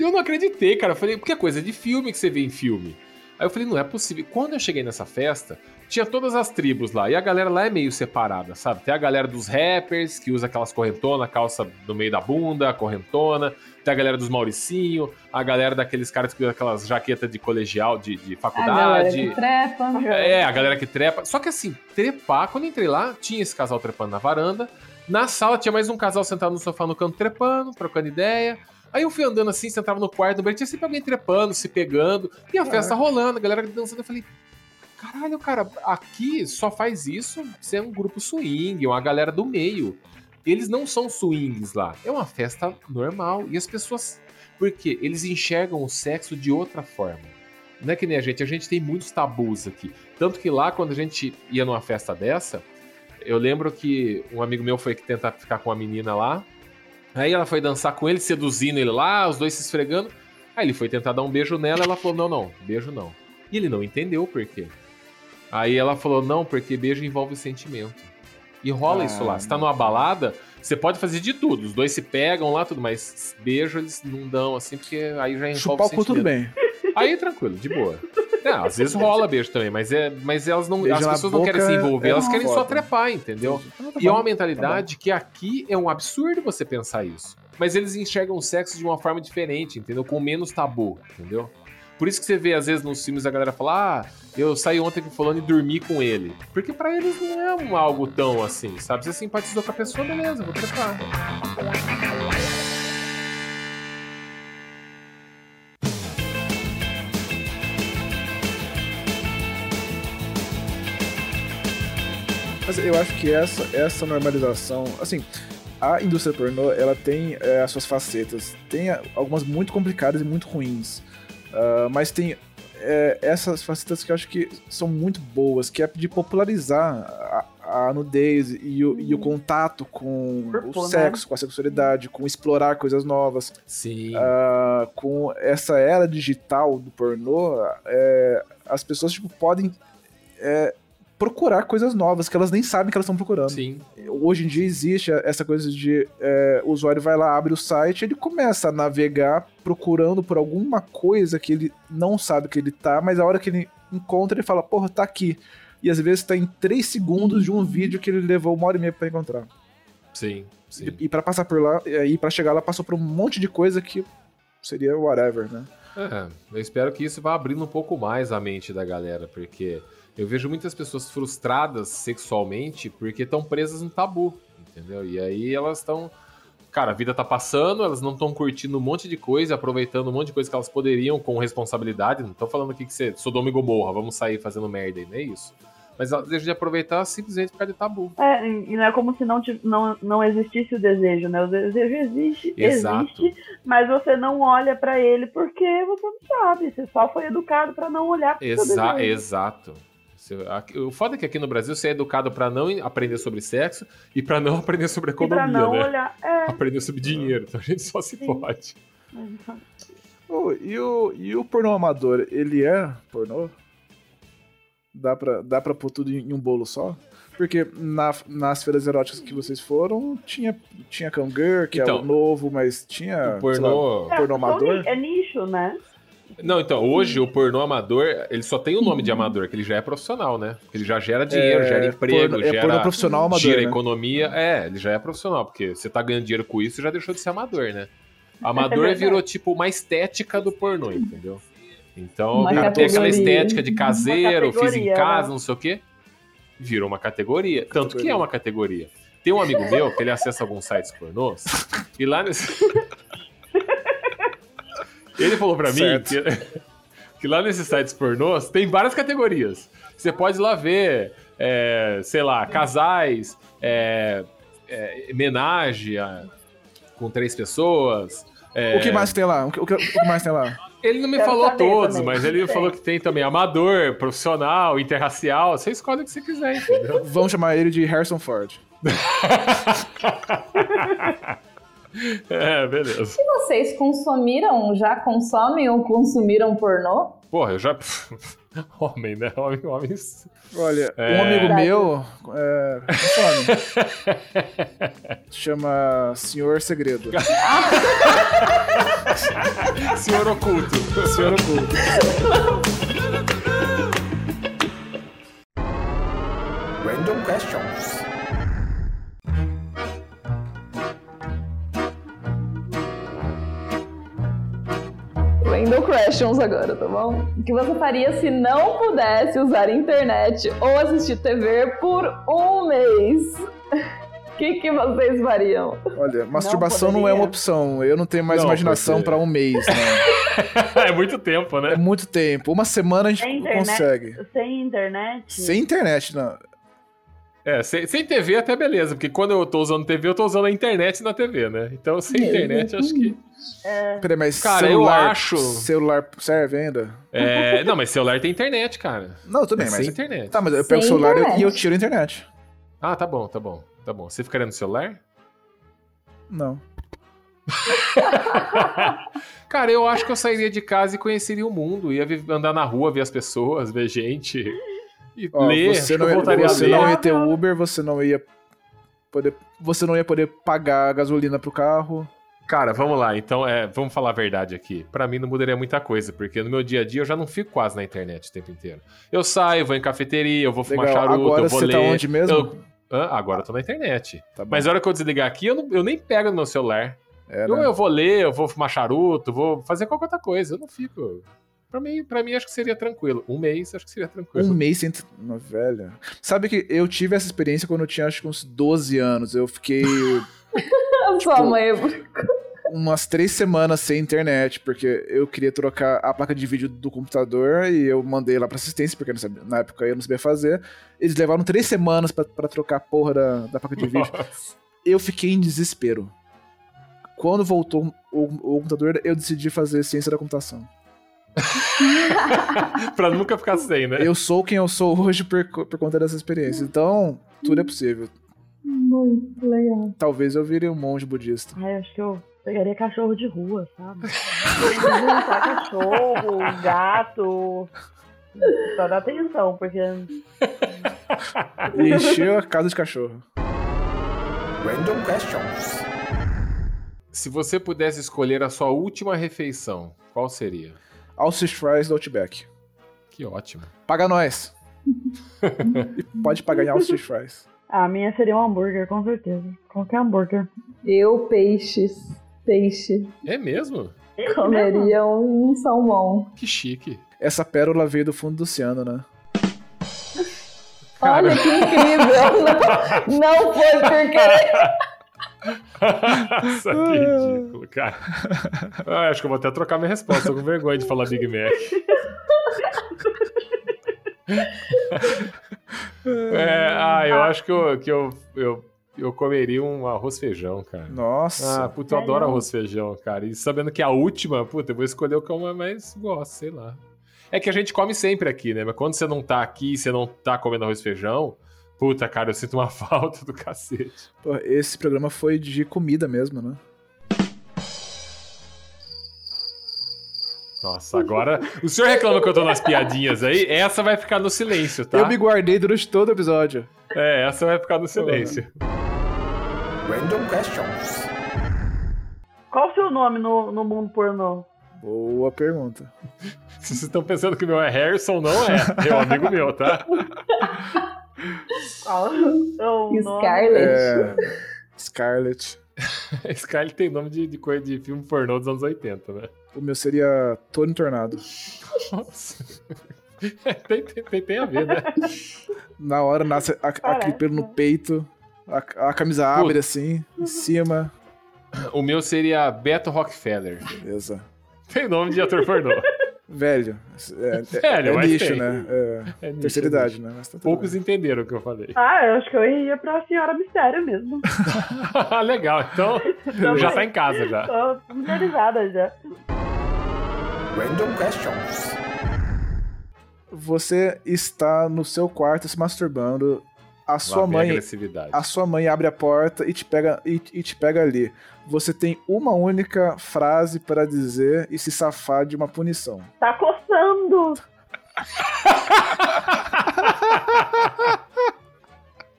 E eu não acreditei, cara. Eu Falei, porque é coisa de filme que você vê em filme. Aí eu falei, não é possível. Quando eu cheguei nessa festa, tinha todas as tribos lá. E a galera lá é meio separada, sabe? Tem a galera dos rappers, que usa aquelas correntonas, calça no meio da bunda, correntona. Tem a galera dos Mauricinho, a galera daqueles caras que usa aquelas jaquetas de colegial, de, de A galera faculdade. que trepa. É, a galera que trepa. Só que assim, trepar, quando eu entrei lá, tinha esse casal trepando na varanda. Na sala tinha mais um casal sentado no sofá no canto trepando, trocando ideia. Aí eu fui andando assim, sentava no quarto, no banheiro, tinha sempre alguém trepando, se pegando, e a festa rolando, a galera dançando. Eu falei, caralho, cara, aqui só faz isso se é um grupo swing, uma galera do meio. Eles não são swings lá, é uma festa normal. E as pessoas. Por quê? Eles enxergam o sexo de outra forma. Não é que nem a gente, a gente tem muitos tabus aqui. Tanto que lá, quando a gente ia numa festa dessa, eu lembro que um amigo meu foi tentar ficar com uma menina lá. Aí ela foi dançar com ele, seduzindo ele lá, os dois se esfregando. Aí ele foi tentar dar um beijo nela, ela falou: não, não, beijo não. E ele não entendeu por quê. Aí ela falou: não, porque beijo envolve sentimento. E rola Ah, isso lá. Você tá numa balada, você pode fazer de tudo. Os dois se pegam lá, tudo, mas beijo eles não dão assim, porque aí já envolve Chupar o cu, tudo bem. Aí tranquilo, de boa. É, às vezes rola beijo também, mas, é, mas elas não. Beijo as pessoas não querem se envolver, é elas querem só trepar, entendeu? E é uma mentalidade que aqui é um absurdo você pensar isso. Mas eles enxergam o sexo de uma forma diferente, entendeu? Com menos tabu, entendeu? Por isso que você vê, às vezes, nos filmes a galera fala: Ah, eu saí ontem com fulano e dormi com ele. Porque pra eles não é um algo tão assim, sabe? Você simpatizou com a pessoa, beleza, vou trepar. Mas eu acho que essa, essa normalização, assim, a indústria pornô, ela tem é, as suas facetas. Tem algumas muito complicadas e muito ruins. Ah, mas tem é, essas facetas que eu acho que são muito boas, que é de popularizar a, a nudez e o, e o contato com o né? sexo, com a sexualidade, com explorar coisas novas. Sim. Ah, com essa era digital do pornô, é, as pessoas tipo, podem é, procurar coisas novas que elas nem sabem que elas estão procurando. Sim. Hoje em dia existe essa coisa de é, o usuário vai lá, abre o site, ele começa a navegar procurando por alguma coisa que ele não sabe que ele tá, mas a hora que ele encontra, ele fala, porra, tá aqui. E às vezes tá em 3 segundos de um vídeo que ele levou uma hora e meia pra encontrar. Sim, sim. E, e para passar por lá, e para chegar lá, passou por um monte de coisa que seria whatever, né? É, eu espero que isso vá abrindo um pouco mais a mente da galera, porque eu vejo muitas pessoas frustradas sexualmente porque estão presas no tabu, entendeu? E aí elas estão. Cara, a vida tá passando, elas não estão curtindo um monte de coisa, aproveitando um monte de coisa que elas poderiam com responsabilidade. Não tô falando aqui que você Sodoma e Gomorra, vamos sair fazendo merda aí, não é isso. Mas elas deixam de aproveitar simplesmente por causa de tabu. É, e não é como se não, não, não existisse o desejo, né? O desejo existe, Exato. existe, mas você não olha pra ele porque você não sabe. Você só foi educado pra não olhar pro Exa exato. O foda é que aqui no Brasil você é educado pra não aprender sobre sexo e pra não aprender sobre E pra economia, não né? olhar. É, aprender sobre dinheiro, então a gente só se Sim. pode. Ô, e, o, e o pornô amador, ele é pornô? Dá pra, dá pra pôr tudo em um bolo só? Porque na- nas feiras eróticas que vocês foram, tinha, tinha Kangirl, que é Então, o novo, mas tinha. O pornô. sei lá, pornô são amador? É nicho, né? Não, então, hoje o pornô amador, ele só tem o nome de amador, que ele já é profissional, né? Ele já gera dinheiro, É, gera emprego, porno- é gera, pornô profissional amador, gira né? economia. É, ele já é profissional, porque você tá ganhando dinheiro com isso, já deixou de ser amador, né? Amador verdade. virou, tipo, uma estética do pornô, entendeu? Então, tem aquela estética de caseiro, fiz em categoria, casa, né? não sei o quê. Virou uma categoria. Tanto que é uma categoria. Tem um amigo meu que ele acessa alguns sites pornôs, e lá nesse. ele falou pra mim que, que lá nesses sites pornôs tem várias categorias. Você pode ir lá ver, é, sei lá, casais, é, é, homenagem a- com três pessoas. é, O que mais tem lá? O que, o que- o que mais tem lá? ele não me Quero falou todos, também. mas ele falou que tem também amador, profissional, interracial. Você escolhe o que você quiser, entendeu? Vamos chamar ele de Harrison Ford. É, beleza. E vocês consumiram, já consomem ou consumiram pornô? Porra, eu já. Homem, né? Homem, homens. Olha, é... um amigo meu. É, consome. Chama Senhor Segredo. Senhor Oculto. Senhor Oculto. Random questions. Questions agora, tá bom? O que você faria se não pudesse usar internet ou assistir TV por um mês? O que, que vocês fariam? Olha, masturbação não, é uma opção. Eu não tenho mais Não, imaginação pra um mês, né? é muito tempo, É né? muito tempo. Uma semana a gente Sem internet? consegue. Sem internet? Sem internet, não. É, sem, sem TV até beleza, porque quando eu tô usando TV, eu tô usando a internet na TV, né? Então, sem internet, acho que. É, Peraí, mas Cara, eu celular, acho- celular serve ainda? É, não, mas celular tem internet, cara. Não, tudo bem, É mas... sem internet. Tá, mas eu pego o Sem celular e eu- internet. e eu tiro a internet. Ah, tá bom, tá bom, tá bom. Você ficaria no celular? Não. Cara, eu acho que eu sairia de casa e conheceria o mundo. Ia andar na rua, ver as pessoas, ver gente. E Ó, ler. você não, ia, você ler. não ia ter Uber, você não ia poder... Você não ia poder pagar gasolina pro carro. Cara, vamos lá. Então, é, vamos falar a verdade aqui. Pra mim não mudaria muita coisa, porque no meu dia a dia eu já não fico quase na internet o tempo inteiro. Eu saio, vou em cafeteria, eu vou fumar Legal. charuto, Agora eu vou você ler. tá onde mesmo? Eu- Hã? agora eu tô na internet. Tá. Mas a hora que eu desligar aqui, eu, não- eu nem pego no meu celular. É, Eu, né? eu vou ler, eu vou fumar charuto, vou fazer qualquer outra coisa. Eu não fico. Pra mim, pra mim, acho que seria tranquilo. Um mês, acho que seria tranquilo. Um mês sem. Velho. Sabe que eu tive essa experiência quando eu tinha acho que uns 12 anos. Eu fiquei A sua mãe. umas três semanas sem internet, porque eu queria trocar a placa de vídeo do computador e eu mandei lá pra assistência, porque sabia- na época eu não sabia fazer. Eles levaram três semanas pra, pra trocar a porra da, da placa de vídeo. Nossa. Eu fiquei em desespero. Quando voltou o, o computador, eu decidi fazer ciência da computação. pra nunca ficar sem, né? Eu sou quem eu sou hoje por, por conta dessa experiência. Então, tudo é possível. Muito legal. Talvez eu vire um monge budista. ai, acho que eu pegaria cachorro de rua, sabe? Juntar cachorro, gato. Pra dar atenção, porque E encher a casa de cachorro. Random questions. Se você pudesse escolher a sua última refeição, qual seria? Alces Fries do Outback. Que ótimo. Paga nós. e pode pagar em Alces Fries. a minha seria um hambúrguer, com certeza. Qualquer hambúrguer. Eu, peixes. Peixe. É mesmo? Comeria um salmão. Que chique. Essa pérola veio do fundo do oceano, né? Olha que incrível! Não, não foi por querer. Nossa, que ridículo, cara. Ah, acho que eu vou até trocar minha resposta. Tô com vergonha de falar Big Mac. É, ah, eu acho que eu, que eu, eu, eu comeria um arroz feijão, cara. Nossa. Ah, puta, eu adoro arroz feijão, cara. E sabendo que é a última, puta, eu vou escolher o que eu mais gosto, sei lá. É que a gente come sempre aqui, né? Mas quando você não tá aqui, você não tá comendo arroz feijão, puta, cara, eu sinto uma falta do cacete. Pô, esse programa foi de comida mesmo, né? Nossa, agora. O senhor reclama que eu tô nas piadinhas aí? Essa vai ficar no silêncio, tá? Eu me guardei durante todo o episódio. É, essa vai ficar no silêncio. Random questions. Qual o seu nome no, no mundo pornô? Boa pergunta. Se vocês estão pensando que o meu é Harrison, não é. É um amigo meu, tá? Scarlett. É. Scarlett. Scarlett tem nome de, de coisa de filme pornô dos anos 80, né? O meu seria Tony Tornado. Nossa. tem, tem, tem, a ver, né? Na hora nasce a- pelo no peito, a, a camisa abre assim, em cima. O meu seria Beto Rockefeller. Beleza. Tem nome de ator pornô. Velho. É, é, Velho, é mas nicho, tem. né? É, É nicho, terceira é idade, né? Mas tá Poucos bem. entenderam o que eu falei. Ah, eu acho que eu iria pra Senhora Mistério mesmo. Legal, então já tá em casa já. Tô familiarizada já. Random questions. Você está no seu quarto se masturbando. A Lá sua a mãe agressividade. a sua mãe abre a porta e te pega, e, e te pega ali. Você tem uma única frase para dizer e se safar de uma punição. Tá coçando!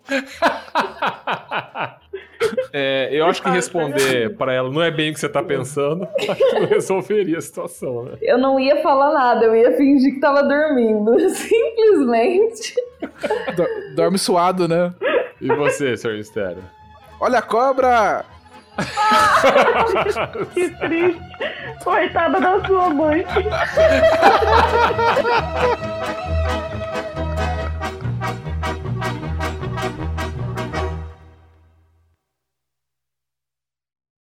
É, eu acho que responder né? para ela não é bem o que você tá pensando, acho que resolveria a situação, né? Eu não ia falar nada, eu ia fingir que tava dormindo, simplesmente. Dorme suado, né? E você, Sr. Mistério? Olha a cobra! Ah, que triste. Coitada da sua mãe.